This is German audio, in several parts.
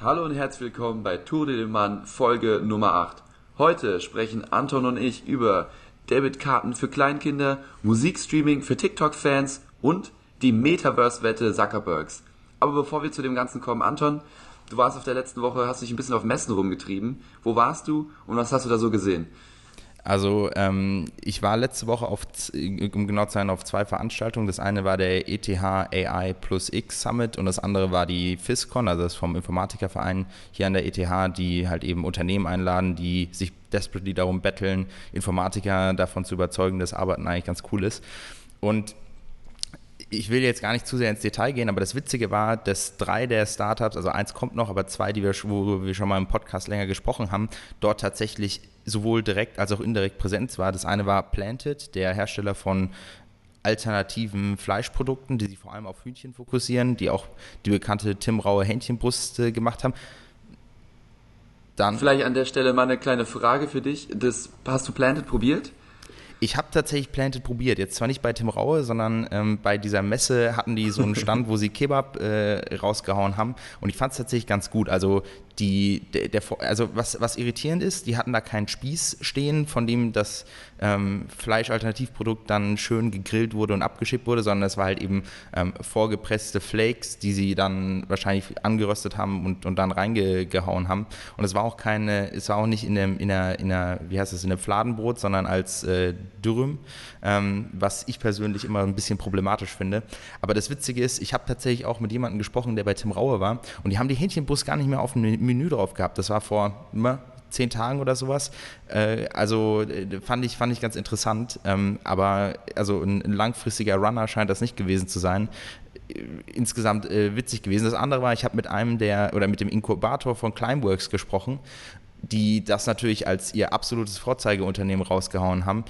Hallo und herzlich willkommen bei Tour de Man Folge Nummer 8. Heute sprechen Anton und ich über Debitkarten für Kleinkinder, Musikstreaming für TikTok-Fans und die Metaverse-Wette Zuckerbergs. Aber bevor wir zu dem Ganzen kommen, Anton, du warst auf der letzten Woche, hast dich ein bisschen auf Messen rumgetrieben. Wo warst du und was hast du da so gesehen? Also ähm, ich war letzte Woche auf, um genau zu sein, auf zwei Veranstaltungen. Das eine war der ETH AI Plus X Summit und das andere war die FISCON, also das vom Informatikerverein hier an der ETH, die halt eben Unternehmen einladen, die sich desperately darum betteln, Informatiker davon zu überzeugen, dass Arbeiten eigentlich ganz cool ist. Und ich will jetzt gar nicht zu sehr ins Detail gehen, aber das Witzige war, dass drei der Startups, also eins kommt noch, aber zwei, die wir, wo wir schon mal im Podcast länger gesprochen haben, dort tatsächlich sowohl direkt als auch indirekt Präsenz war. Das eine war Planted, der Hersteller von alternativen Fleischprodukten, die sich vor allem auf Hühnchen fokussieren, die auch die bekannte Tim Raue Hähnchenbrust äh, gemacht haben. Dann Vielleicht an der Stelle mal eine kleine Frage für dich. Das, hast du Planted probiert? Ich habe tatsächlich Planted probiert. Jetzt zwar nicht bei Tim Raue, sondern ähm, bei dieser Messe hatten die so einen Stand, wo sie Kebab äh, rausgehauen haben. Und ich fand es tatsächlich ganz gut. Also die, der, der, also was, was irritierend ist, die hatten da keinen Spieß stehen, von dem das ähm, Fleischalternativprodukt dann schön gegrillt wurde und abgeschickt wurde, sondern es war halt eben ähm, vorgepresste Flakes, die sie dann wahrscheinlich angeröstet haben und, und dann reingehauen haben. Und es war auch keine, es war auch nicht in dem, in der, in der wie heißt es, in einem Fladenbrot, sondern als äh, Dürüm, ähm, was ich persönlich immer ein bisschen problematisch finde. Aber das Witzige ist, ich habe tatsächlich auch mit jemandem gesprochen, der bei Tim Raue war und die haben die Hähnchenbrust gar nicht mehr auf dem Menü drauf gehabt. Das war vor zehn Tagen oder sowas. Äh, also äh, fand ich, fand ich ganz interessant. Ähm, aber also ein, langfristiger Runner scheint das nicht gewesen zu sein. Äh, insgesamt witzig gewesen. Das andere war, ich habe mit einem der oder mit dem Inkubator von Climeworks gesprochen, die das natürlich als ihr absolutes Vorzeigeunternehmen rausgehauen haben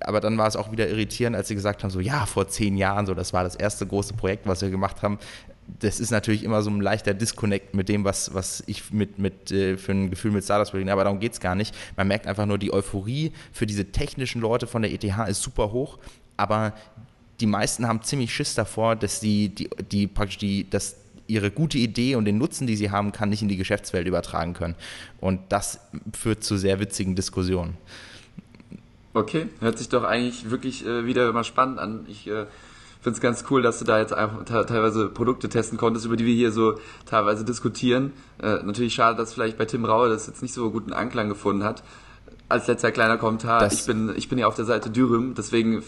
aber dann war es auch wieder irritierend, als sie gesagt haben, so ja, vor zehn Jahren, so das war das erste große Projekt, was wir gemacht haben das ist natürlich immer so ein leichter Disconnect mit dem, was, was ich mit, mit, äh, für ein Gefühl mit Startups bringe. Aber darum geht es gar nicht. Man merkt einfach nur, die Euphorie für diese technischen Leute von der ETH ist super hoch, aber die meisten haben ziemlich Schiss davor, dass die, die, die praktisch die, dass ihre gute Idee und den Nutzen, die sie haben, kann nicht in die Geschäftswelt übertragen können. Und das führt zu sehr witzigen Diskussionen. Okay, hört sich doch eigentlich wirklich äh, wieder mal spannend an. Ich äh, finde es ganz cool, dass du da jetzt einfach teilweise Produkte testen konntest, über die wir hier so teilweise diskutieren. Äh, natürlich schade, dass vielleicht bei Tim Raue das jetzt nicht so guten Anklang gefunden hat. Als letzter kleiner Kommentar, das ich bin, ich bin ja auf der Seite Dürüm, deswegen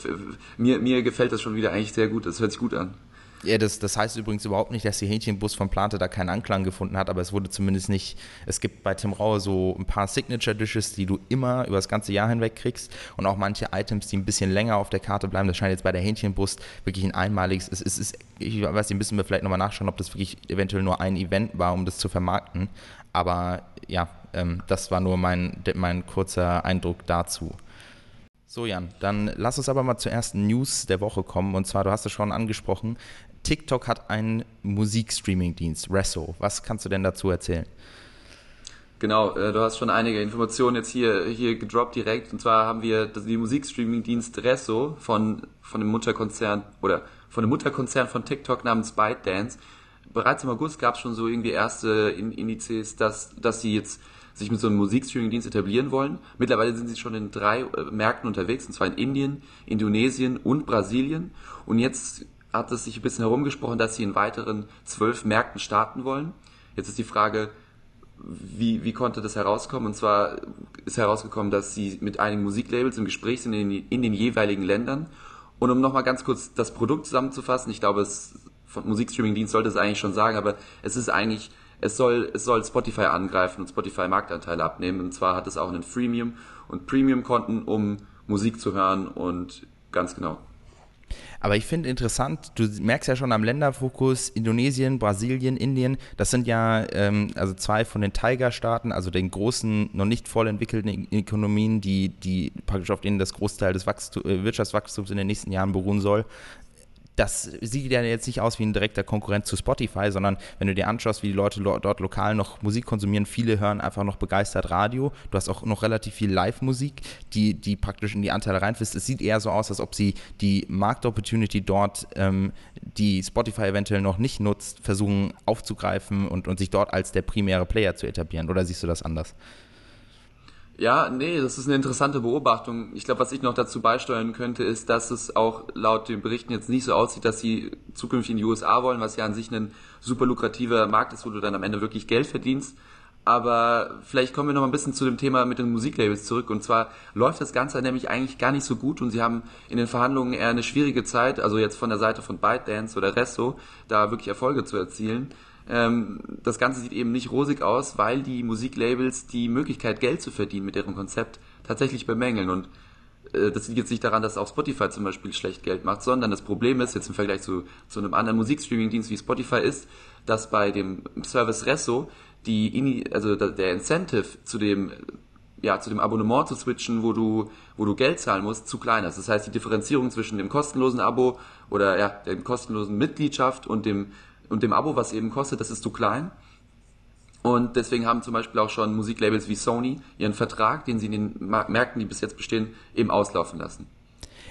mir, mir gefällt das schon wieder eigentlich sehr gut. Das hört sich gut an. Ja, das, das heißt übrigens überhaupt nicht, dass die Hähnchenbus von Plante da keinen Anklang gefunden hat, aber es wurde zumindest nicht, es gibt bei Tim Raue so ein paar Signature-Dishes, die du immer über das ganze Jahr hinweg kriegst und auch manche Items, die ein bisschen länger auf der Karte bleiben. Das scheint jetzt bei der Hähnchenbrust wirklich ein einmaliges, es es ist ich weiß nicht, müssen wir vielleicht nochmal nachschauen, ob das wirklich eventuell nur ein Event war, um das zu vermarkten, aber ja, ähm, das war nur mein, mein kurzer Eindruck dazu. So, Jan, dann lass uns aber mal zur ersten News der Woche kommen. Und zwar, du hast es schon angesprochen, TikTok hat einen Musikstreaming-Dienst, Resso. Was kannst du denn dazu erzählen? Genau, äh, du hast schon einige Informationen jetzt hier, hier gedroppt direkt. Und zwar haben wir die Musikstreaming-Dienst Resso von, von dem Mutterkonzern oder von dem Mutterkonzern von TikTok namens ByteDance. Bereits im August gab es schon so irgendwie erste Indizes, dass, dass sie jetzt sich mit so einem Musikstreaming-Dienst etablieren wollen. Mittlerweile sind sie schon in drei äh, Märkten unterwegs, und zwar in Indien, Indonesien und Brasilien. Und jetzt hat es sich ein bisschen herumgesprochen, dass sie in weiteren zwölf Märkten starten wollen. Jetzt ist die Frage, wie, wie konnte das herauskommen? Und zwar ist herausgekommen, dass sie mit einigen Musiklabels im Gespräch sind in, in den jeweiligen Ländern. Und um nochmal ganz kurz das Produkt zusammenzufassen, ich glaube, es von Musikstreaming-Dienst sollte es eigentlich schon sagen, aber es ist eigentlich, es soll, es soll Spotify angreifen und Spotify Marktanteile abnehmen. Und zwar hat es auch einen Freemium und Premium-Konten, um Musik zu hören und ganz genau. Aber ich finde interessant, du merkst ja schon am Länderfokus, Indonesien, Brasilien, Indien, das sind ja ähm, also zwei von den Tiger-Staaten, also den großen, noch nicht voll entwickelten Ökonomien, die, die praktisch auf denen das Großteil des Wachstum, äh, Wirtschaftswachstums in den nächsten Jahren beruhen soll. Das sieht ja jetzt nicht aus wie ein direkter Konkurrent zu Spotify, sondern wenn du dir anschaust, wie die Leute dort lokal noch Musik konsumieren, viele hören einfach noch begeistert Radio. Du hast auch noch relativ viel Live-Musik, die, die praktisch in die Anteile reinfließt. Es sieht eher so aus, als ob sie die Markt-Opportunity dort, ähm, die Spotify eventuell noch nicht nutzt, versuchen aufzugreifen und, und sich dort als der primäre Player zu etablieren. Oder siehst du das anders? Ja, nee, das ist eine interessante Beobachtung. Ich glaube, was ich noch dazu beisteuern könnte, ist, dass es auch laut den Berichten jetzt nicht so aussieht, dass sie zukünftig in die USA wollen, was ja an sich ein super lukrativer Markt ist, wo du dann am Ende wirklich Geld verdienst. Aber vielleicht kommen wir noch mal ein bisschen zu dem Thema mit den Musiklabels zurück. Und zwar läuft das Ganze nämlich eigentlich gar nicht so gut und sie haben in den Verhandlungen eher eine schwierige Zeit, also jetzt von der Seite von ByteDance oder Resto, da wirklich Erfolge zu erzielen. Ähm, das Ganze sieht eben nicht rosig aus, weil die Musiklabels die Möglichkeit, Geld zu verdienen mit ihrem Konzept tatsächlich bemängeln. Und äh, das liegt jetzt nicht daran, dass auch Spotify zum Beispiel schlecht Geld macht, sondern das Problem ist, jetzt im Vergleich zu, zu einem anderen Musikstreaming-Dienst wie Spotify ist, dass bei dem Service Resso die, also der Incentive zu dem ja, zu dem Abonnement zu switchen, wo du, wo du Geld zahlen musst, zu klein ist. Das heißt, die Differenzierung zwischen dem kostenlosen Abo oder ja, der kostenlosen Mitgliedschaft und dem und dem Abo, was eben kostet, das ist zu klein. Und deswegen haben zum Beispiel auch schon Musiklabels wie Sony ihren Vertrag, den sie in den Märkten, die bis jetzt bestehen, eben auslaufen lassen.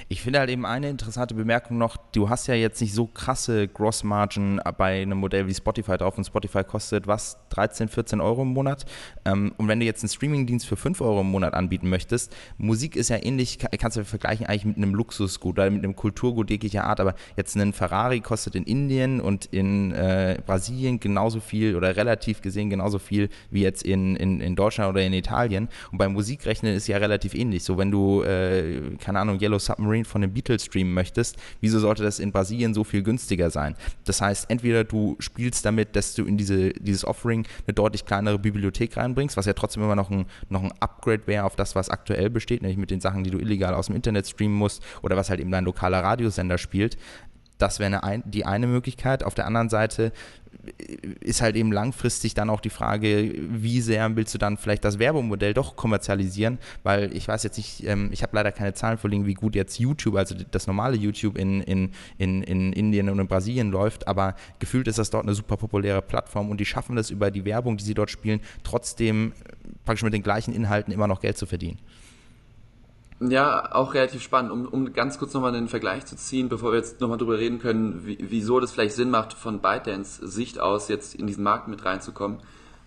Ich finde halt eben eine interessante Bemerkung noch, du hast ja jetzt nicht so krasse Gross-Margin bei einem Modell wie Spotify drauf und Spotify kostet was, 13, 14 Euro im Monat. Ähm, und wenn du jetzt einen Streaming-Dienst für 5 Euro im Monat anbieten möchtest, Musik ist ja ähnlich, kannst du vergleichen eigentlich mit einem Luxusgut oder mit einem Kulturgut jeglicher Art, aber jetzt ein Ferrari kostet in Indien und in äh, Brasilien genauso viel oder relativ gesehen genauso viel wie jetzt in, in, in Deutschland oder in Italien. Und beim Musikrechnen ist ja relativ ähnlich. So wenn du, äh, keine Ahnung, Yellow Submarine Submarine von den Beatles streamen möchtest, wieso sollte das in Brasilien so viel günstiger sein? Das heißt, entweder du spielst damit, dass du in diese, dieses Offering eine deutlich kleinere Bibliothek reinbringst, was ja trotzdem immer noch ein, noch ein Upgrade wäre auf das, was aktuell besteht, nämlich mit den Sachen, die du illegal aus dem Internet streamen musst oder was halt eben dein lokaler Radiosender spielt. Das wäre eine, die eine Möglichkeit. Auf der anderen Seite ist halt eben langfristig dann auch die Frage, wie sehr willst du dann vielleicht das Werbemodell doch kommerzialisieren, weil ich weiß jetzt nicht, ähm, ich habe leider keine Zahlen vorliegen, wie gut jetzt YouTube, also das normale YouTube in, in, in, in Indien und in Brasilien läuft, aber gefühlt ist das dort eine super populäre Plattform und die schaffen es über die Werbung, die sie dort spielen, trotzdem praktisch mit den gleichen Inhalten immer noch Geld zu verdienen. Ja, auch relativ spannend. Um, um ganz kurz nochmal einen Vergleich zu ziehen, bevor wir jetzt nochmal drüber reden können, wie, wieso das vielleicht Sinn macht, von ByteDance Sicht aus jetzt in diesen Markt mit reinzukommen,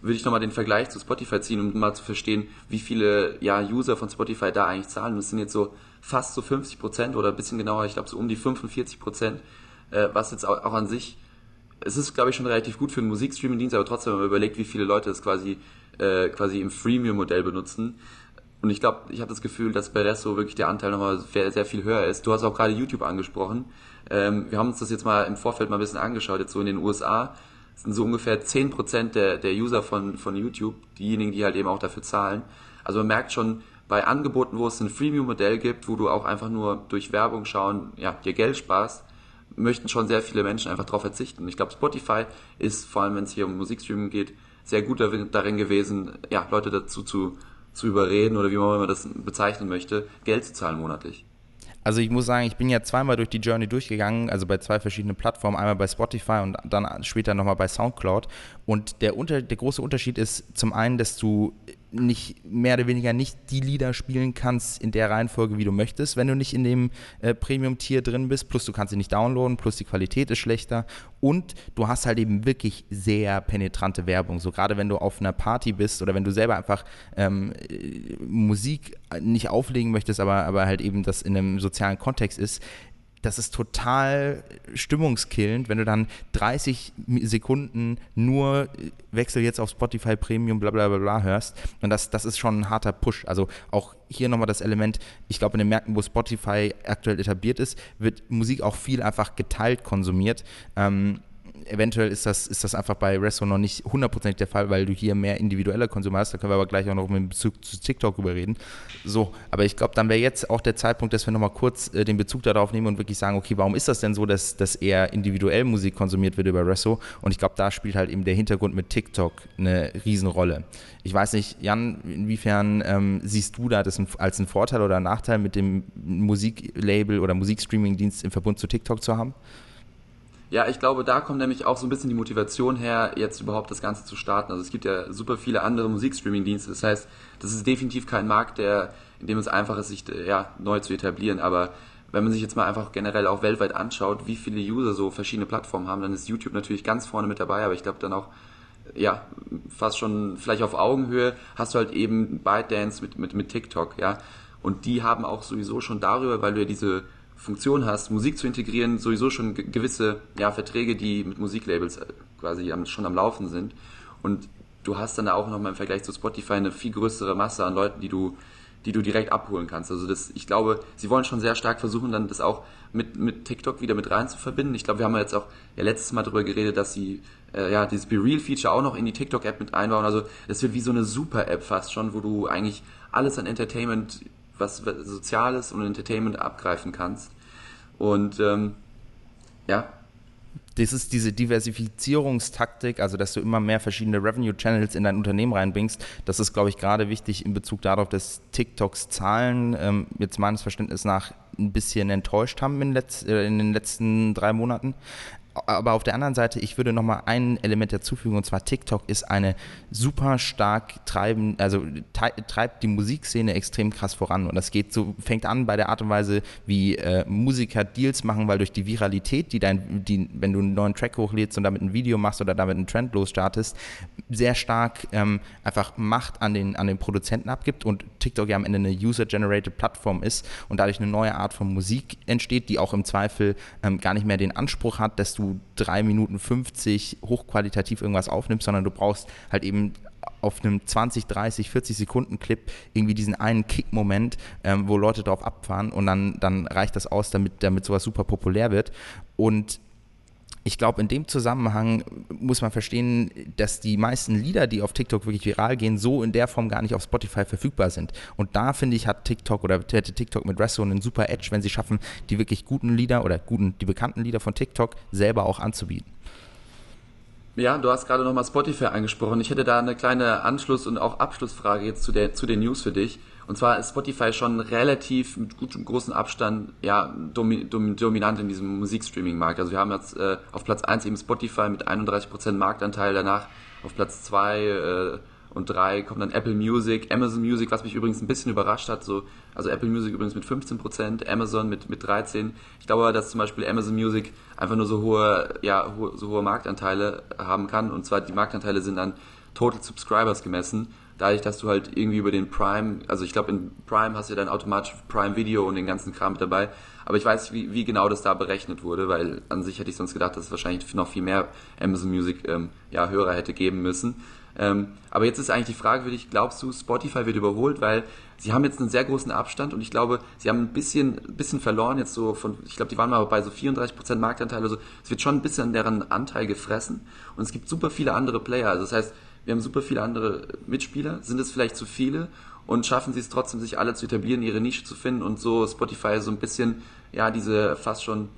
würde ich nochmal den Vergleich zu Spotify ziehen, um mal zu verstehen, wie viele ja, User von Spotify da eigentlich zahlen. Es sind jetzt so fast so 50 Prozent oder ein bisschen genauer, ich glaube so um die 45 Prozent, äh, was jetzt auch, auch an sich, es ist glaube ich schon relativ gut für einen Musikstreaming-Dienst, aber trotzdem, wenn man überlegt, wie viele Leute es quasi, äh, quasi im Freemium-Modell benutzen, und ich glaube, ich habe das Gefühl, dass bei Resto wirklich der Anteil nochmal sehr, sehr viel höher ist. Du hast auch gerade YouTube angesprochen. Ähm, wir haben uns das jetzt mal im Vorfeld mal ein bisschen angeschaut. Jetzt so in den USA sind so ungefähr 10% der, der User von, von YouTube, diejenigen, die halt eben auch dafür zahlen. Also man merkt schon, bei Angeboten, wo es ein Freemium-Modell gibt, wo du auch einfach nur durch Werbung schauen, ja, dir Geld sparst, möchten schon sehr viele Menschen einfach darauf verzichten. Ich glaube, Spotify ist, vor allem wenn es hier um Musikstreaming geht, sehr gut darin gewesen, ja, Leute dazu zu zu überreden oder wie man das bezeichnen möchte, Geld zu zahlen monatlich. Also ich muss sagen, ich bin ja zweimal durch die Journey durchgegangen, also bei zwei verschiedenen Plattformen, einmal bei Spotify und dann später nochmal bei SoundCloud. Und der, unter, der große Unterschied ist zum einen, dass du nicht mehr oder weniger nicht die Lieder spielen kannst in der Reihenfolge, wie du möchtest, wenn du nicht in dem äh, Premium-Tier drin bist. Plus du kannst sie nicht downloaden, plus die Qualität ist schlechter. Und du hast halt eben wirklich sehr penetrante Werbung. So gerade wenn du auf einer Party bist oder wenn du selber einfach ähm, Musik nicht auflegen möchtest, aber, aber halt eben das in einem sozialen Kontext ist, das ist total stimmungskillend, wenn du dann 30 Sekunden nur Wechsel jetzt auf Spotify Premium, bla bla bla, bla hörst. Und das, das ist schon ein harter Push. Also auch hier nochmal das Element, ich glaube, in den Märkten, wo Spotify aktuell etabliert ist, wird Musik auch viel einfach geteilt konsumiert. Ähm, eventuell ist das, ist das einfach bei Resto noch nicht hundertprozentig der Fall, weil du hier mehr individuelle Konsumer hast. Da können wir aber gleich auch noch mit Bezug zu TikTok drüber reden. So, aber ich glaube, dann wäre jetzt auch der Zeitpunkt, dass wir nochmal kurz äh, den Bezug darauf nehmen und wirklich sagen, okay, warum ist das denn so, dass, dass eher individuell Musik konsumiert wird über Resto? Und ich glaube, da spielt halt eben der Hintergrund mit TikTok eine Riesenrolle. Ich weiß nicht, Jan, inwiefern ähm, siehst du da das als einen Vorteil oder einen Nachteil mit dem Musiklabel oder Musikstreaming-Dienst im Verbund zu TikTok zu haben? Ja, ich glaube, da kommt nämlich auch so ein bisschen die Motivation her, jetzt überhaupt das Ganze zu starten. Also es gibt ja super viele andere Musikstreaming-Dienste. Das heißt, das ist definitiv kein Markt, der, in dem es einfach ist, sich ja, neu zu etablieren. Aber wenn man sich jetzt mal einfach generell auch weltweit anschaut, wie viele User so verschiedene Plattformen haben, dann ist YouTube natürlich ganz vorne mit dabei. Aber ich glaube dann auch, ja, fast schon vielleicht auf Augenhöhe hast du halt eben ByteDance mit, mit, mit TikTok, ja. Und die haben auch sowieso schon darüber, weil du ja diese Funktion hast, Musik zu integrieren, sowieso schon gewisse ja, Verträge, die mit Musiklabels äh, quasi schon am Laufen sind. Und du hast dann auch nochmal im Vergleich zu Spotify eine viel größere Masse an Leuten, die du, die du direkt abholen kannst. Also das, ich glaube, sie wollen schon sehr stark versuchen, dann das auch mit, mit TikTok wieder mit rein zu verbinden. Ich glaube, wir haben ja jetzt auch ja, letztes Mal darüber geredet, dass sie äh, ja dieses Be Real Feature auch noch in die TikTok App mit einbauen. Also das wird wie so eine Super App fast schon, wo du eigentlich alles an Entertainment was Soziales und Entertainment abgreifen kannst. Und ähm, ja. Das ist diese Diversifizierungstaktik, also dass du immer mehr verschiedene Revenue-Channels in dein Unternehmen reinbringst. Das ist, glaube ich, gerade wichtig in Bezug darauf, dass TikToks Zahlen ähm, jetzt meines Verständnisses nach ein bisschen enttäuscht haben in, äh, in den letzten drei Monaten aber auf der anderen Seite, ich würde nochmal ein Element dazufügen, und zwar TikTok ist eine super stark treiben, also treibt die Musikszene extrem krass voran. Und das geht so, fängt an bei der Art und Weise, wie äh, Musiker Deals machen, weil durch die Viralität, die dein, die, wenn du einen neuen Track hochlädst und damit ein Video machst oder damit einen Trend losstartest, sehr stark ähm, einfach Macht an den, an den Produzenten abgibt und TikTok ja am Ende eine User-Generated Plattform ist und dadurch eine neue Art von Musik entsteht, die auch im Zweifel ähm, gar nicht mehr den Anspruch hat, dass du 3 Minuten 50 hochqualitativ irgendwas aufnimmst, sondern du brauchst halt eben auf einem 20, 30, 40 Sekunden Clip irgendwie diesen einen Kick-Moment, ähm, wo Leute drauf abfahren und dann, dann reicht das aus, damit, damit sowas super populär wird. Und ich glaube, in dem Zusammenhang muss man verstehen, dass die meisten Lieder, die auf TikTok wirklich viral gehen, so in der Form gar nicht auf Spotify verfügbar sind. Und da finde ich, hat TikTok oder hätte TikTok mit Resso einen super Edge, wenn sie schaffen, die wirklich guten Lieder oder guten, die bekannten Lieder von TikTok selber auch anzubieten. Ja, du hast gerade nochmal Spotify angesprochen. Ich hätte da eine kleine Anschluss- und auch Abschlussfrage jetzt zu, der, zu den News für dich. Und zwar ist Spotify schon relativ mit gutem großen Abstand ja domi dom dominant in diesem Musikstreaming-Markt. Also wir haben jetzt äh, auf Platz 1 eben Spotify mit 31% Marktanteil, danach auf Platz 2 äh, und 3 kommt dann Apple Music, Amazon Music, was mich übrigens ein bisschen überrascht hat. So, also Apple Music übrigens mit 15%, Amazon mit, mit 13%. Ich glaube, dass zum Beispiel Amazon Music einfach nur so hohe, ja, so hohe Marktanteile haben kann. Und zwar die Marktanteile sind dann Total Subscribers gemessen dadurch, dass du halt irgendwie über den Prime, also ich glaube in Prime hast du ja dann automatisch Prime Video und den ganzen Kram mit dabei, aber ich weiß, wie, wie genau das da berechnet wurde, weil an sich hätte ich sonst gedacht, dass es wahrscheinlich noch viel mehr Amazon Music ähm, ja, Hörer hätte geben müssen. Ähm, aber jetzt ist eigentlich die Frage für dich, glaubst du, Spotify wird überholt, weil sie haben jetzt einen sehr großen Abstand und ich glaube, sie haben ein bisschen, bisschen verloren jetzt so von, ich glaube, die waren mal bei so 34% Marktanteil, also es wird schon ein bisschen an deren Anteil gefressen und es gibt super viele andere Player, also das heißt, wir haben super viele andere Mitspieler, sind es vielleicht zu viele und schaffen sie es trotzdem, sich alle zu etablieren, ihre Nische zu finden und so Spotify so ein bisschen, ja, diese fast schon,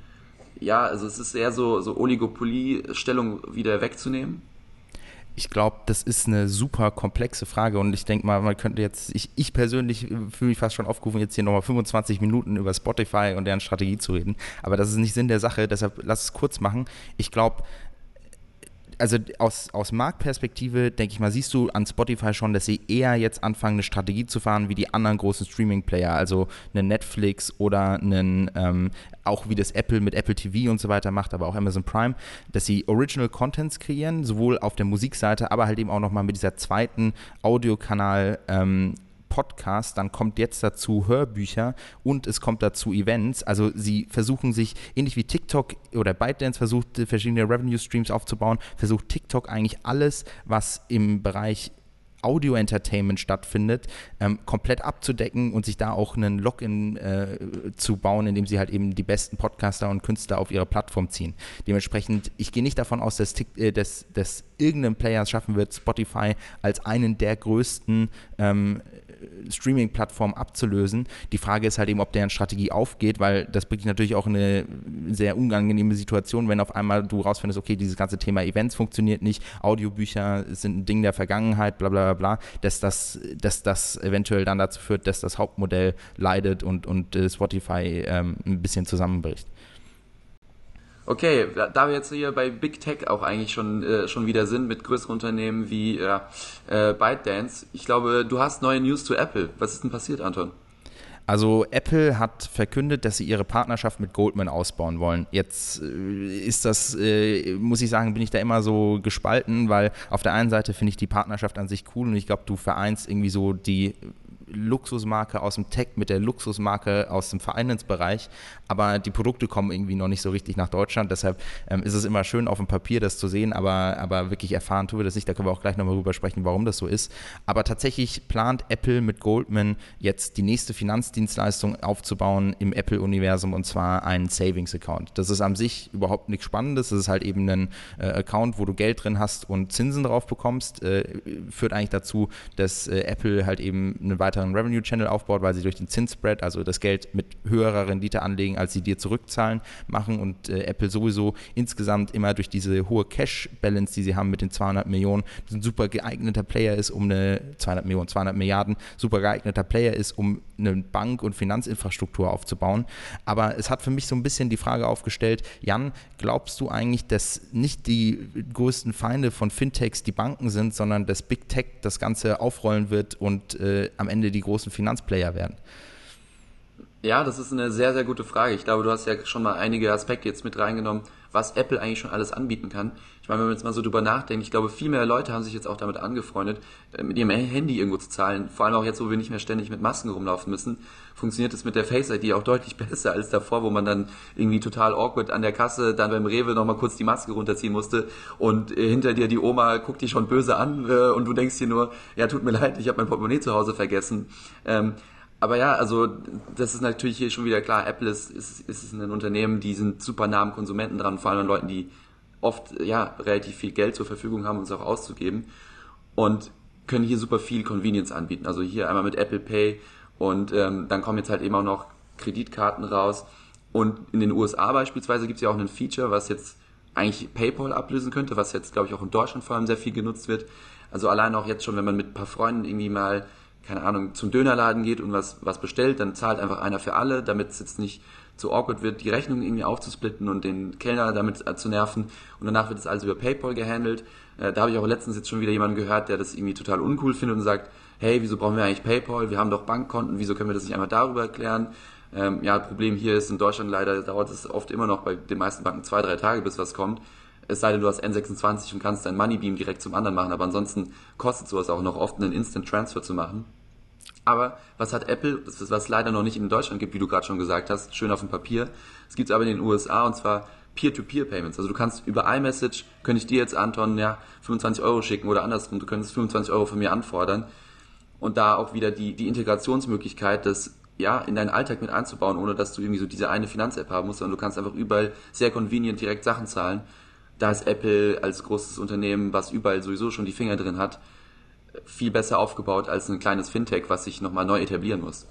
ja, also es ist eher so, so Oligopolie-Stellung wieder wegzunehmen? Ich glaube, das ist eine super komplexe Frage und ich denke mal, man könnte jetzt, ich, ich persönlich fühle mich fast schon aufgerufen, jetzt hier nochmal 25 Minuten über Spotify und deren Strategie zu reden, aber das ist nicht Sinn der Sache, deshalb lass es kurz machen. Ich glaube, also aus, aus Marktperspektive, denke ich mal, siehst du an Spotify schon, dass sie eher jetzt anfangen, eine Strategie zu fahren wie die anderen großen Streaming-Player, also eine Netflix oder einen, ähm, auch wie das Apple mit Apple TV und so weiter macht, aber auch Amazon Prime, dass sie Original Contents kreieren, sowohl auf der Musikseite, aber halt eben auch nochmal mit dieser zweiten Audiokanal- ähm, Podcast, dann kommt jetzt dazu Hörbücher und es kommt dazu Events. Also sie versuchen sich, ähnlich wie TikTok oder ByteDance versucht, verschiedene Revenue Streams aufzubauen, versucht TikTok eigentlich alles, was im Bereich Audio-Entertainment stattfindet, ähm, komplett abzudecken und sich da auch einen Login äh, zu bauen, indem sie halt eben die besten Podcaster und Künstler auf ihre Plattform ziehen. Dementsprechend, ich gehe nicht davon aus, dass, äh, dass, dass irgendein Player es schaffen wird, Spotify als einen der größten ähm, Streaming-Plattform abzulösen. Die Frage ist halt eben, ob deren Strategie aufgeht, weil das bringt natürlich auch in eine sehr unangenehme Situation, wenn auf einmal du rausfindest, okay, dieses ganze Thema Events funktioniert nicht, Audiobücher sind ein Ding der Vergangenheit, bla bla bla, dass das, dass das eventuell dann dazu führt, dass das Hauptmodell leidet und, und äh, Spotify ähm, ein bisschen zusammenbricht. Okay, da wir jetzt hier bei Big Tech auch eigentlich schon, äh, schon wieder sind mit größeren Unternehmen wie äh, ByteDance, ich glaube, du hast neue News zu Apple. Was ist denn passiert, Anton? Also Apple hat verkündet, dass sie ihre Partnerschaft mit Goldman ausbauen wollen. Jetzt äh, ist das, äh, muss ich sagen, bin ich da immer so gespalten, weil auf der einen Seite finde ich die Partnerschaft an sich cool und ich glaube, du vereinst irgendwie so die Luxusmarke aus dem Tech mit der Luxusmarke aus dem Finance-Bereich, aber die Produkte kommen irgendwie noch nicht so richtig nach Deutschland. Deshalb ähm, ist es immer schön auf dem Papier das zu sehen, aber, aber wirklich erfahren tun wir das nicht. Da können wir auch gleich nochmal drüber sprechen, warum das so ist. Aber tatsächlich plant Apple mit Goldman jetzt die nächste Finanzdienstleistung aufzubauen im Apple-Universum und zwar einen Savings-Account. Das ist an sich überhaupt nichts Spannendes. Das ist halt eben ein äh, Account, wo du Geld drin hast und Zinsen drauf bekommst. Äh, führt eigentlich dazu, dass äh, Apple halt eben eine weitere weiteren Revenue Channel aufbaut, weil sie durch den Zinsspread, also das Geld mit höherer Rendite anlegen, als sie dir zurückzahlen, machen und äh, Apple sowieso insgesamt immer durch diese hohe Cash Balance, die sie haben mit den 200 Millionen, ein super geeigneter Player ist, um eine 200 Millionen, 200 Milliarden, super geeigneter Player ist, um eine Bank- und Finanzinfrastruktur aufzubauen. Aber es hat für mich so ein bisschen die Frage aufgestellt, Jan, glaubst du eigentlich, dass nicht die größten Feinde von Fintechs die Banken sind, sondern dass Big Tech das Ganze aufrollen wird und äh, am Ende die großen Finanzplayer werden? Ja, das ist eine sehr, sehr gute Frage. Ich glaube, du hast ja schon mal einige Aspekte jetzt mit reingenommen, was Apple eigentlich schon alles anbieten kann. Ich meine, wenn man jetzt mal so drüber nachdenkt, ich glaube, viel mehr Leute haben sich jetzt auch damit angefreundet, äh, mit ihrem Handy irgendwo zu zahlen. Vor allem auch jetzt, wo wir nicht mehr ständig mit Masken rumlaufen müssen, funktioniert es mit der Face ID auch deutlich besser als davor, wo man dann irgendwie total awkward an der Kasse dann beim Rewe nochmal kurz die Maske runterziehen musste und äh, hinter dir die Oma guckt dich schon böse an äh, und du denkst dir nur, ja, tut mir leid, ich habe mein Portemonnaie zu Hause vergessen. Aber ja, also das ist natürlich hier schon wieder klar. Apple ist, ist, ist ein Unternehmen, die sind super nah am Konsumenten dran, vor allem an Leuten, die oft ja relativ viel Geld zur Verfügung haben, um es auch auszugeben und können hier super viel Convenience anbieten. Also hier einmal mit Apple Pay und ähm, dann kommen jetzt halt eben auch noch Kreditkarten raus. Und in den USA beispielsweise gibt es ja auch ein Feature, was jetzt eigentlich PayPal ablösen könnte, was jetzt, glaube ich, auch in Deutschland vor allem sehr viel genutzt wird. Also allein auch jetzt schon, wenn man mit ein paar Freunden irgendwie mal keine Ahnung, zum Dönerladen geht und was, was bestellt, dann zahlt einfach einer für alle, damit es jetzt nicht zu awkward wird, die Rechnung irgendwie aufzusplitten und den Kellner damit zu nerven. Und danach wird es alles über PayPal gehandelt. Äh, da habe ich auch letztens jetzt schon wieder jemanden gehört, der das irgendwie total uncool findet und sagt, hey, wieso brauchen wir eigentlich PayPal? Wir haben doch Bankkonten, wieso können wir das nicht einmal darüber erklären? Ähm, ja, Problem hier ist in Deutschland leider dauert es oft immer noch bei den meisten Banken zwei, drei Tage, bis was kommt. Es sei denn, du hast N26 und kannst dein Moneybeam direkt zum anderen machen, aber ansonsten kostet sowas auch noch oft, einen Instant Transfer zu machen. Aber was hat Apple, was leider noch nicht in Deutschland gibt, wie du gerade schon gesagt hast, schön auf dem Papier. Es gibt es aber in den USA und zwar Peer-to-Peer-Payments. Also du kannst über iMessage, könnte ich dir jetzt, Anton, ja, 25 Euro schicken oder andersrum, du könntest 25 Euro von mir anfordern. Und da auch wieder die, die Integrationsmöglichkeit, das ja, in deinen Alltag mit einzubauen, ohne dass du irgendwie so diese eine Finanz-App haben musst, sondern du kannst einfach überall sehr convenient direkt Sachen zahlen. Da ist Apple als großes Unternehmen, was überall sowieso schon die Finger drin hat, viel besser aufgebaut als ein kleines Fintech, was sich nochmal neu etablieren muss.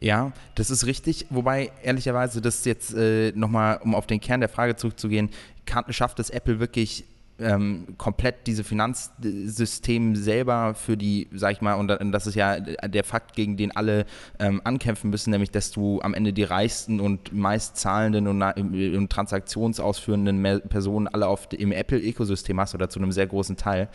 Ja, das ist richtig. Wobei, ehrlicherweise, das jetzt äh, nochmal, um auf den Kern der Frage zurückzugehen, kann, schafft es Apple wirklich ähm, komplett diese Finanzsystem selber für die, sag ich mal, und das ist ja der Fakt, gegen den alle ähm, ankämpfen müssen, nämlich dass du am Ende die reichsten und meist zahlenden und, und transaktionsausführenden Personen alle auf, im Apple-Ökosystem hast oder zu einem sehr großen Teil.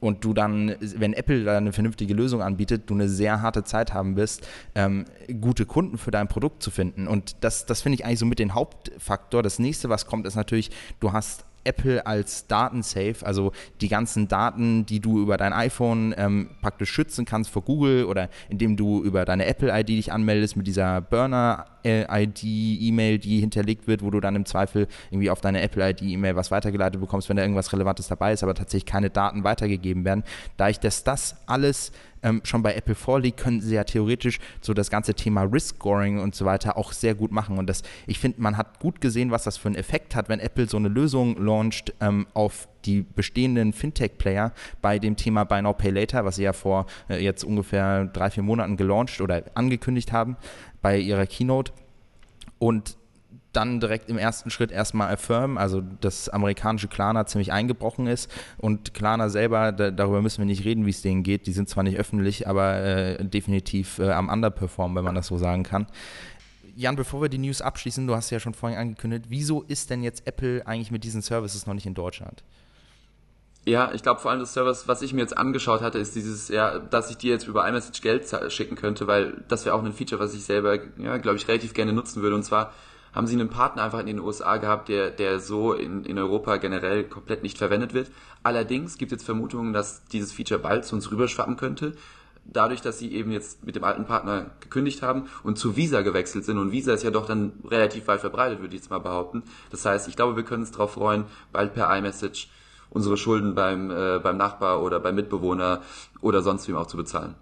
Und du dann, wenn Apple da eine vernünftige Lösung anbietet, du eine sehr harte Zeit haben wirst, ähm, gute Kunden für dein Produkt zu finden. Und das, das finde ich eigentlich so mit den Hauptfaktor. Das nächste, was kommt, ist natürlich, du hast Apple als Datensafe, also die ganzen Daten, die du über dein iPhone ähm, praktisch schützen kannst vor Google oder indem du über deine Apple-ID dich anmeldest mit dieser Burner-ID-E-Mail, die hinterlegt wird, wo du dann im Zweifel irgendwie auf deine Apple-ID-E-Mail was weitergeleitet bekommst, wenn da irgendwas Relevantes dabei ist, aber tatsächlich keine Daten weitergegeben werden. Da ich das, das alles ähm, schon bei Apple vorliegt, können sie ja theoretisch so das ganze Thema Risk-Scoring und so weiter auch sehr gut machen. Und das, ich finde, man hat gut gesehen, was das für einen Effekt hat, wenn Apple so eine Lösung launcht ähm, auf die bestehenden Fintech-Player bei dem Thema Buy Now Pay Later, was sie ja vor äh, jetzt ungefähr drei, vier Monaten gelauncht oder angekündigt haben bei ihrer Keynote. Und dann direkt im ersten Schritt erstmal Affirm, also das amerikanische Klarna ziemlich eingebrochen ist und Klarna selber, da, darüber müssen wir nicht reden, wie es denen geht, die sind zwar nicht öffentlich, aber äh, definitiv äh, am Underperform, wenn man das so sagen kann. Jan, bevor wir die News abschließen, du hast ja schon vorhin angekündigt, wieso ist denn jetzt Apple eigentlich mit diesen Services noch nicht in Deutschland? Ja, ich glaube vor allem das Service, was ich mir jetzt angeschaut hatte, ist dieses, ja, dass ich dir jetzt über iMessage Geld schicken könnte, weil das wäre auch ein Feature, was ich selber, ja, glaube ich, relativ gerne nutzen würde. Und zwar haben sie einen Partner einfach in den USA gehabt, der, der so in, in Europa generell komplett nicht verwendet wird. Allerdings gibt es jetzt Vermutungen, dass dieses Feature bald zu uns rüberschwappen könnte. Dadurch, dass sie eben jetzt mit dem alten Partner gekündigt haben und zu Visa gewechselt sind. Und Visa ist ja doch dann relativ weit verbreitet, würde ich jetzt mal behaupten. Das heißt, ich glaube, wir können uns darauf freuen, bald per iMessage unsere Schulden beim, äh, beim Nachbar oder beim Mitbewohner oder sonst wem auch zu bezahlen.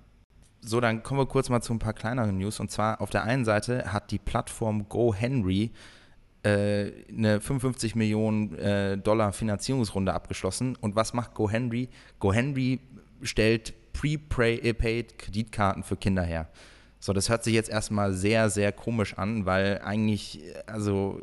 So, dann kommen wir kurz mal zu ein paar kleineren News. Und zwar auf der einen Seite hat die Plattform GoHenry äh, eine 55 Millionen äh, Dollar Finanzierungsrunde abgeschlossen. Und was macht GoHenry? GoHenry stellt Prepaid Kreditkarten für Kinder her. So, das hört sich jetzt erstmal sehr, sehr komisch an, weil eigentlich, also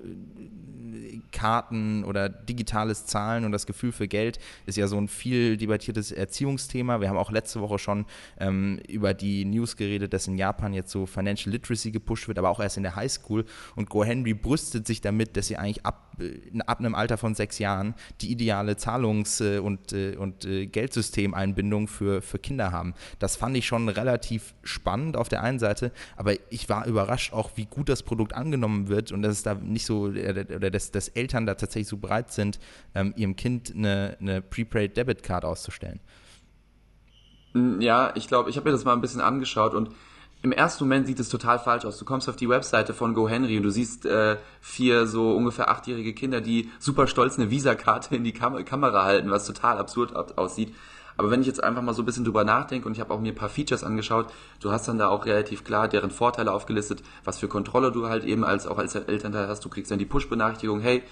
Karten oder digitales Zahlen und das Gefühl für Geld ist ja so ein viel debattiertes Erziehungsthema. Wir haben auch letzte Woche schon ähm, über die News geredet, dass in Japan jetzt so Financial Literacy gepusht wird, aber auch erst in der Highschool. Und GoHenry brüstet sich damit, dass sie eigentlich ab, äh, ab einem Alter von sechs Jahren die ideale Zahlungs- äh, und, äh, und Geldsystemeinbindung für, für Kinder haben. Das fand ich schon relativ spannend auf der einen Seite, aber ich war überrascht auch, wie gut das Produkt angenommen wird und dass es da nicht so, oder dass, dass Eltern da tatsächlich so bereit sind, ähm, ihrem Kind eine, eine Prepaid Debit Card auszustellen. Mm, ja, ich glaube, ich habe mir das mal ein bisschen angeschaut und im ersten Moment sieht es total falsch aus. Du kommst auf die Webseite von GoHenry und du siehst äh, vier so ungefähr achtjährige Kinder, die super stolz eine Visa-Karte in die Kam Kamera halten, was total absurd aussieht. Aber wenn ich jetzt einfach mal so ein bisschen drüber nachdenke und ich habe auch mir ein paar Features angeschaut, du hast dann da auch relativ klar deren Vorteile aufgelistet, was für Kontrolle du halt eben als auch als Elternteil hast. Du kriegst dann die Push-Benachrichtigung, hey,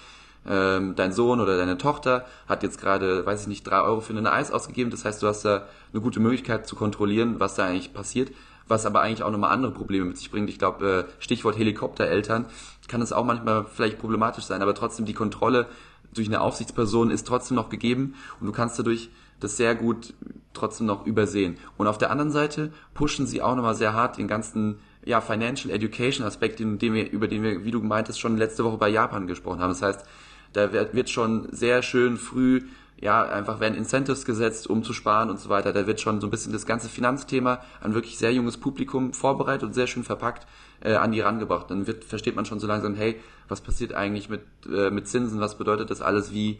ähm, dein Sohn oder deine Tochter hat jetzt gerade, weiß ich nicht, drei Euro für eine Eis ausgegeben. Das heißt, du hast da eine gute Möglichkeit zu kontrollieren, was da eigentlich passiert. Was aber eigentlich auch nochmal andere Probleme mit sich bringt. Ich glaube, äh, Stichwort Helikoptereltern kann es auch manchmal vielleicht problematisch sein, aber trotzdem die Kontrolle durch eine Aufsichtsperson ist trotzdem noch gegeben und du kannst dadurch das sehr gut trotzdem noch übersehen. Und auf der anderen Seite pushen sie auch nochmal sehr hart den ganzen ja, Financial Education Aspekt, den, den wir, über den wir, wie du meintest, schon letzte Woche bei Japan gesprochen haben. Das heißt, da wird, wird schon sehr schön früh ja, einfach werden Incentives gesetzt, um zu sparen und so weiter. Da wird schon so ein bisschen das ganze Finanzthema an wirklich sehr junges Publikum vorbereitet und sehr schön verpackt äh, an die rangebracht. Dann wird, versteht man schon so langsam, hey, was passiert eigentlich mit, äh, mit Zinsen, was bedeutet das alles, wie,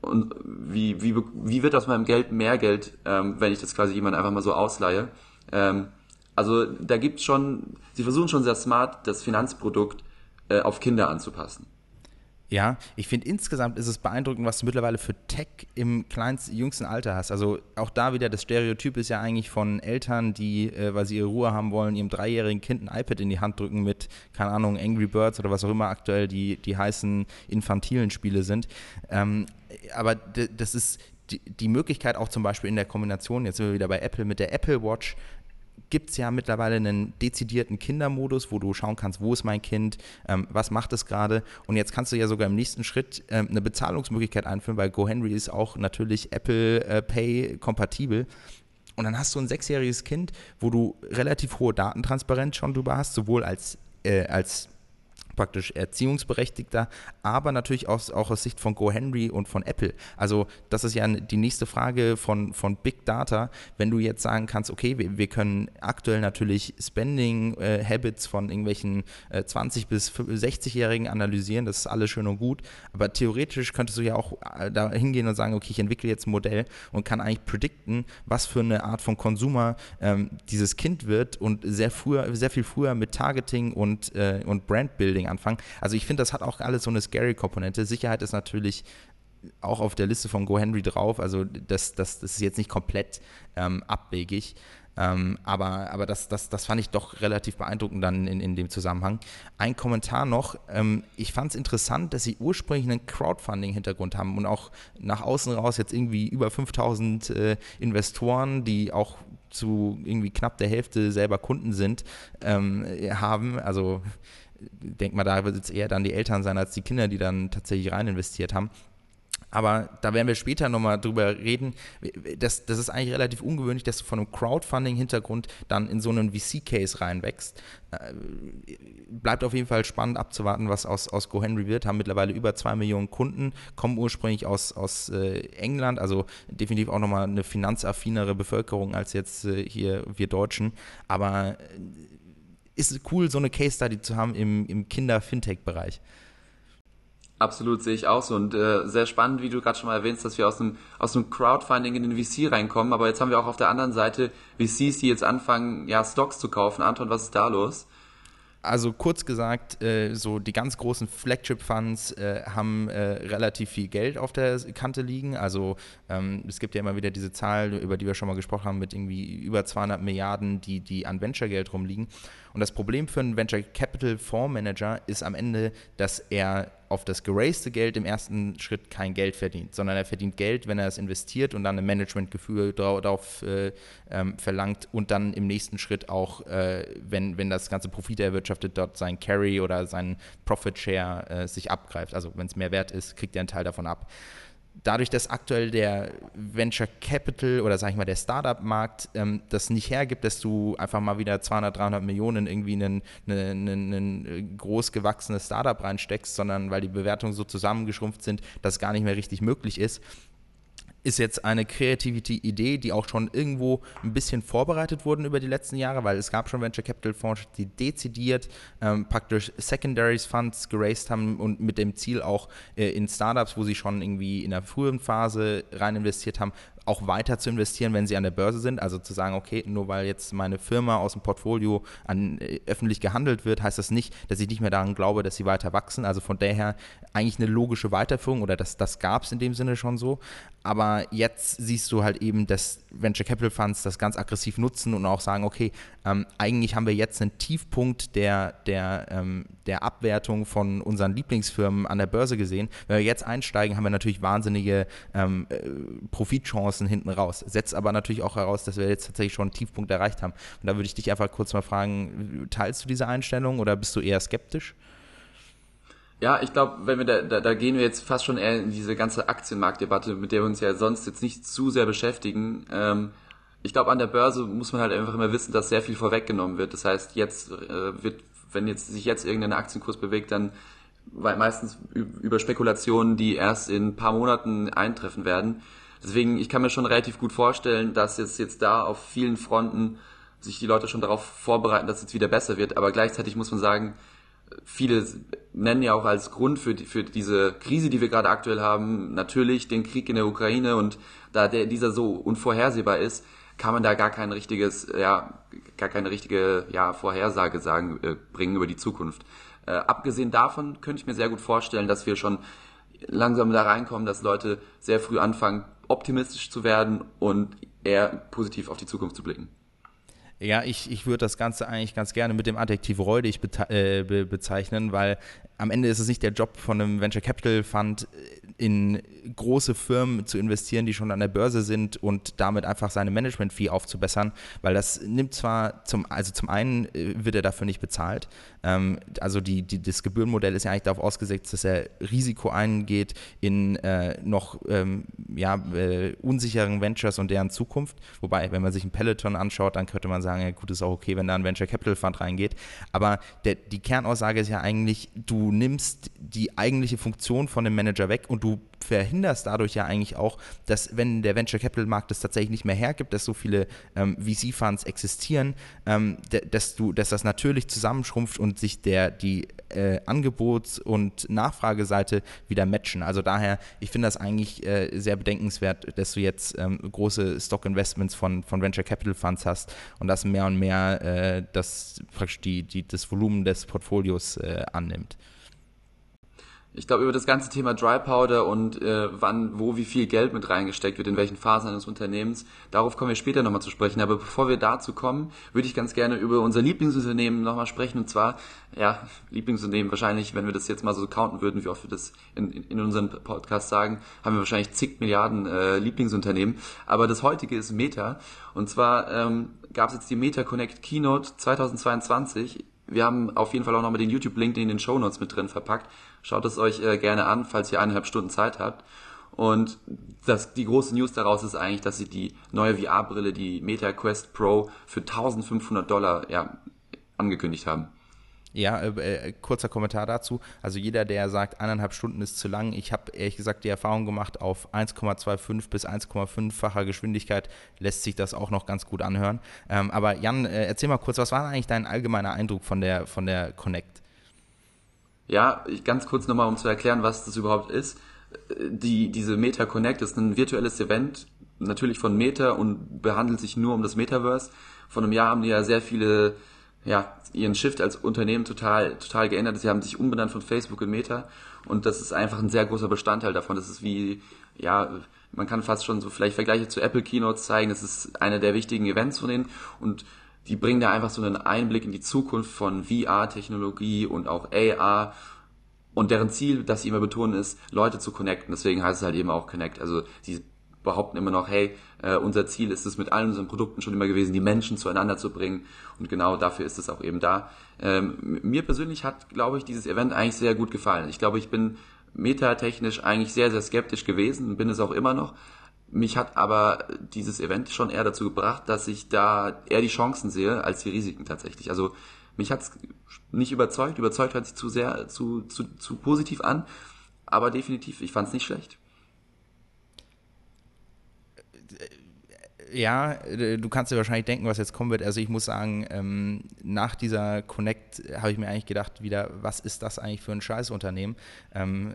und wie, wie, wie wird aus meinem Geld mehr Geld, ähm, wenn ich das quasi jemand einfach mal so ausleihe. Ähm, also da gibt's schon, sie versuchen schon sehr smart, das Finanzprodukt äh, auf Kinder anzupassen. Ja, ich finde insgesamt ist es beeindruckend, was du mittlerweile für Tech im kleinsten, jüngsten Alter hast. Also auch da wieder, das Stereotyp ist ja eigentlich von Eltern, die, äh, weil sie ihre Ruhe haben wollen, ihrem dreijährigen Kind ein iPad in die Hand drücken mit, keine Ahnung, Angry Birds oder was auch immer aktuell die, die heißen infantilen Spiele sind. Ähm, aber das ist die, die Möglichkeit auch zum Beispiel in der Kombination, jetzt sind wir wieder bei Apple, mit der Apple Watch gibt es ja mittlerweile einen dezidierten Kindermodus, wo du schauen kannst, wo ist mein Kind, ähm, was macht es gerade. Und jetzt kannst du ja sogar im nächsten Schritt ähm, eine Bezahlungsmöglichkeit einführen, weil GoHenry ist auch natürlich Apple äh, Pay kompatibel. Und dann hast du ein sechsjähriges Kind, wo du relativ hohe Datentransparenz schon drüber hast, sowohl als, äh, als praktisch Erziehungsberechtigter, aber natürlich auch, auch aus Sicht von GoHenry und von Apple. Also das ist ja die nächste Frage von, von Big Data, wenn du jetzt sagen kannst, okay, wir, wir können aktuell natürlich Spending äh, Habits von irgendwelchen äh, 20 bis 60-Jährigen analysieren, das ist alles schön und gut, aber theoretisch könntest du ja auch äh, da hingehen und sagen, okay, ich entwickle jetzt ein Modell und kann eigentlich predikten, was für eine Art von Konsumer ähm, dieses Kind wird und sehr früher, sehr viel früher mit Targeting und, äh, und Brandbuilding Marketing anfangen. Also ich finde, das hat auch alles so eine Scary-Komponente. Sicherheit ist natürlich auch auf der Liste von GoHenry drauf. Also das, das, das ist jetzt nicht komplett ähm, abwegig. Ähm, aber aber das, das, das fand ich doch relativ beeindruckend dann in, in dem Zusammenhang. Ein Kommentar noch, ähm, ich fand es interessant, dass sie ursprünglich einen Crowdfunding-Hintergrund haben und auch nach außen raus jetzt irgendwie über 5000 äh, Investoren, die auch zu irgendwie knapp der Hälfte selber Kunden sind, ähm, haben. Also denke mal, da wird es eher dann die Eltern sein als die Kinder, die dann tatsächlich rein investiert haben. Aber da werden wir später nochmal drüber reden. Das, das ist eigentlich relativ ungewöhnlich, dass du von einem Crowdfunding-Hintergrund dann in so einen VC-Case reinwächst. Äh, bleibt auf jeden Fall spannend abzuwarten, was aus, aus GoHenry wird. Haben mittlerweile über zwei Millionen Kunden, kommen ursprünglich aus, aus äh, England, also definitiv auch nochmal eine finanzaffinere Bevölkerung als jetzt äh, hier wir Deutschen. Aber ist cool, so eine Case-Study zu haben im, im Kinder-Fintech-Bereich. Absolut, sehe ich auch so. Und äh, sehr spannend, wie du gerade schon mal erwähnst, dass wir aus einem, aus einem Crowdfunding in den VC reinkommen. Aber jetzt haben wir auch auf der anderen Seite VCs, die jetzt anfangen, ja, Stocks zu kaufen. Anton, was ist da los? Also kurz gesagt, äh, so die ganz großen Flagship-Funds äh, haben äh, relativ viel Geld auf der Kante liegen. Also ähm, es gibt ja immer wieder diese Zahl, über die wir schon mal gesprochen haben, mit irgendwie über 200 Milliarden, die, die an Venture-Geld rumliegen. Und das Problem für einen Venture Capital Fondsmanager ist am Ende, dass er auf das geraste Geld im ersten Schritt kein Geld verdient, sondern er verdient Geld, wenn er es investiert und dann ein Managementgefühl darauf äh, ähm, verlangt und dann im nächsten Schritt auch, äh, wenn, wenn das ganze Profit erwirtschaftet, dort sein Carry oder sein Profit Share äh, sich abgreift. Also wenn es mehr wert ist, kriegt er einen Teil davon ab dadurch, dass aktuell der Venture Capital oder sag ich mal der Startup-Markt ähm, das nicht hergibt, dass du einfach mal wieder 200, 300 Millionen irgendwie in ein, groß gewachsenes Startup reinsteckst, sondern weil die Bewertungen so zusammengeschrumpft sind, dass gar nicht mehr richtig möglich ist, ist jetzt eine kreative Idee, die auch schon irgendwo ein bisschen vorbereitet wurden über die letzten Jahre, weil es gab schon Venture Capital Fonds, die dezidiert ähm, praktisch Secondaries Funds geraced haben und mit dem Ziel auch äh, in Startups, wo sie schon irgendwie in der frühen Phase rein investiert haben, auch weiter zu investieren, wenn sie an der Börse sind. Also zu sagen, okay, nur weil jetzt meine Firma aus dem Portfolio an, äh, öffentlich gehandelt wird, heißt das nicht, dass ich nicht mehr daran glaube, dass sie weiter wachsen. Also von daher eigentlich eine logische Weiterführung oder das, das gab es in dem Sinne schon so. Aber jetzt siehst du halt eben, dass Venture Capital Funds das ganz aggressiv nutzen und auch sagen, okay, ähm, eigentlich haben wir jetzt einen Tiefpunkt der, der, ähm, der Abwertung von unseren Lieblingsfirmen an der Börse gesehen. Wenn wir jetzt einsteigen, haben wir natürlich wahnsinnige ähm, äh, Profitchancen hinten raus. Setzt aber natürlich auch heraus, dass wir jetzt tatsächlich schon einen Tiefpunkt erreicht haben. Und da würde ich dich einfach kurz mal fragen, teilst du diese Einstellung oder bist du eher skeptisch? Ja, ich glaube, wenn wir da, da, da gehen wir jetzt fast schon eher in diese ganze Aktienmarktdebatte, mit der wir uns ja sonst jetzt nicht zu sehr beschäftigen. Ähm, ich glaube, an der Börse muss man halt einfach immer wissen, dass sehr viel vorweggenommen wird. Das heißt, jetzt äh, wird, wenn jetzt sich jetzt irgendein Aktienkurs bewegt, dann weil meistens über Spekulationen, die erst in ein paar Monaten eintreffen werden. Deswegen, ich kann mir schon relativ gut vorstellen, dass jetzt, jetzt da auf vielen Fronten sich die Leute schon darauf vorbereiten, dass es jetzt wieder besser wird. Aber gleichzeitig muss man sagen, viele nennen ja auch als Grund für, die, für diese Krise, die wir gerade aktuell haben, natürlich den Krieg in der Ukraine und da der, dieser so unvorhersehbar ist, kann man da gar kein richtiges, ja, gar keine richtige, ja, Vorhersage sagen, äh, bringen über die Zukunft. Äh, abgesehen davon könnte ich mir sehr gut vorstellen, dass wir schon langsam da reinkommen, dass Leute sehr früh anfangen, optimistisch zu werden und eher positiv auf die Zukunft zu blicken. Ja, ich, ich würde das Ganze eigentlich ganz gerne mit dem Adjektiv räudig äh, be bezeichnen, weil am Ende ist es nicht der Job von einem Venture Capital Fund, in große Firmen zu investieren, die schon an der Börse sind und damit einfach seine Management-Fee aufzubessern, weil das nimmt zwar zum, also zum einen äh, wird er dafür nicht bezahlt, ähm, also die, die, das Gebührenmodell ist ja eigentlich darauf ausgesetzt, dass er Risiko eingeht in äh, noch ähm, ja, äh, unsicheren Ventures und deren Zukunft, wobei, wenn man sich ein Peloton anschaut, dann könnte man sagen, ja gut, ist auch okay, wenn da ein Venture Capital Fund reingeht, aber der, die Kernaussage ist ja eigentlich, du nimmst die eigentliche Funktion von dem Manager weg und du verhinderst dadurch ja eigentlich auch, dass wenn der Venture Capital Markt es tatsächlich nicht mehr hergibt, dass so viele ähm, VC-Funds existieren, ähm, dass du, dass das natürlich zusammenschrumpft und sich der die äh, Angebots- und Nachfrageseite wieder matchen. Also daher, ich finde das eigentlich äh, sehr bedenkenswert, dass du jetzt ähm, große Stock-Investments von, von Venture Capital Funds hast und das mehr und mehr äh, das praktisch die, die, das Volumen des Portfolios äh, annimmt. Ich glaube, über das ganze Thema Dry Powder und äh, wann, wo, wie viel Geld mit reingesteckt wird, in welchen Phasen eines Unternehmens, darauf kommen wir später nochmal zu sprechen. Aber bevor wir dazu kommen, würde ich ganz gerne über unser Lieblingsunternehmen nochmal sprechen. Und zwar, ja, Lieblingsunternehmen wahrscheinlich, wenn wir das jetzt mal so counten würden, wie oft wir das in, in, in unserem Podcast sagen, haben wir wahrscheinlich zig Milliarden äh, Lieblingsunternehmen. Aber das heutige ist Meta. Und zwar ähm, gab es jetzt die Meta Connect Keynote 2022 wir haben auf jeden Fall auch nochmal den YouTube-Link in den Show Notes mit drin verpackt. Schaut es euch äh, gerne an, falls ihr eineinhalb Stunden Zeit habt. Und das, die große News daraus ist eigentlich, dass sie die neue VR-Brille, die Meta Quest Pro, für 1500 Dollar ja, angekündigt haben. Ja, äh, äh, kurzer Kommentar dazu. Also jeder, der sagt, eineinhalb Stunden ist zu lang, ich habe ehrlich gesagt die Erfahrung gemacht, auf 1,25 bis 1,5-facher Geschwindigkeit lässt sich das auch noch ganz gut anhören. Ähm, aber Jan, äh, erzähl mal kurz, was war eigentlich dein allgemeiner Eindruck von der, von der Connect? Ja, ich, ganz kurz nochmal, um zu erklären, was das überhaupt ist. Die, diese Meta Connect ist ein virtuelles Event, natürlich von Meta und behandelt sich nur um das Metaverse. Vor einem Jahr haben die ja sehr viele ja, ihren Shift als Unternehmen total, total geändert. Sie haben sich umbenannt von Facebook in Meta und das ist einfach ein sehr großer Bestandteil davon. Das ist wie, ja, man kann fast schon so vielleicht Vergleiche zu Apple Keynotes zeigen. Das ist einer der wichtigen Events von denen und die bringen da einfach so einen Einblick in die Zukunft von VR-Technologie und auch AR und deren Ziel, das sie immer betonen, ist, Leute zu connecten. Deswegen heißt es halt eben auch Connect. Also die behaupten immer noch, hey, äh, unser Ziel ist es mit allen unseren Produkten schon immer gewesen, die Menschen zueinander zu bringen. Und genau dafür ist es auch eben da. Ähm, mir persönlich hat, glaube ich, dieses Event eigentlich sehr gut gefallen. Ich glaube, ich bin metatechnisch eigentlich sehr, sehr skeptisch gewesen und bin es auch immer noch. Mich hat aber dieses Event schon eher dazu gebracht, dass ich da eher die Chancen sehe als die Risiken tatsächlich. Also mich hat es nicht überzeugt. Überzeugt hört sich zu sehr, zu, zu, zu positiv an. Aber definitiv, ich fand es nicht schlecht. Ja, äh, du kannst dir wahrscheinlich denken, was jetzt kommen wird. Also ich muss sagen, ähm, nach dieser Connect habe ich mir eigentlich gedacht, wieder, was ist das eigentlich für ein Scheißunternehmen? Ähm,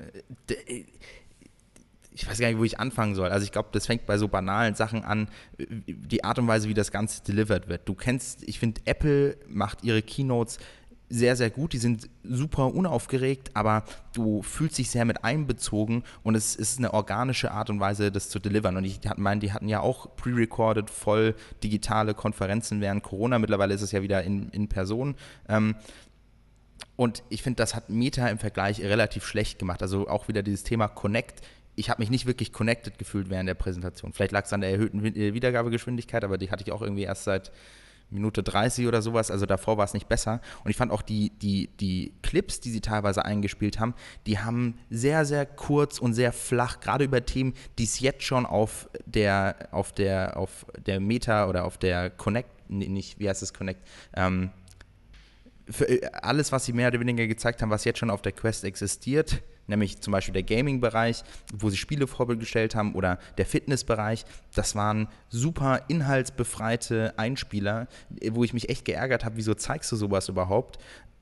ich weiß gar nicht, wo ich anfangen soll. Also ich glaube, das fängt bei so banalen Sachen an, die Art und Weise, wie das Ganze delivered wird. Du kennst, ich finde, Apple macht ihre Keynotes sehr, sehr gut. Die sind super unaufgeregt, aber du fühlst dich sehr mit einbezogen und es ist eine organische Art und Weise, das zu delivern. Und ich meine, die hatten ja auch pre-recorded, voll digitale Konferenzen während Corona. Mittlerweile ist es ja wieder in, in Person. Ähm, und ich finde, das hat Meta im Vergleich relativ schlecht gemacht. Also auch wieder dieses Thema Connect. Ich habe mich nicht wirklich connected gefühlt während der Präsentation. Vielleicht lag es an der erhöhten Wiedergabegeschwindigkeit, aber die hatte ich auch irgendwie erst seit Minute 30 oder sowas, also davor war es nicht besser. Und ich fand auch die, die, die Clips, die sie teilweise eingespielt haben, die haben sehr, sehr kurz und sehr flach, gerade über Themen, die es jetzt schon auf der, auf der, auf der Meta oder auf der Connect, nee, nicht, wie heißt es Connect, ähm, äh, alles, was sie mehr oder weniger gezeigt haben, was jetzt schon auf der Quest existiert, nämlich zum Beispiel der Gaming-Bereich, wo sie Spiele vorgestellt haben, oder der Fitness-Bereich. Das waren super inhaltsbefreite Einspieler, wo ich mich echt geärgert habe, wieso zeigst du sowas überhaupt?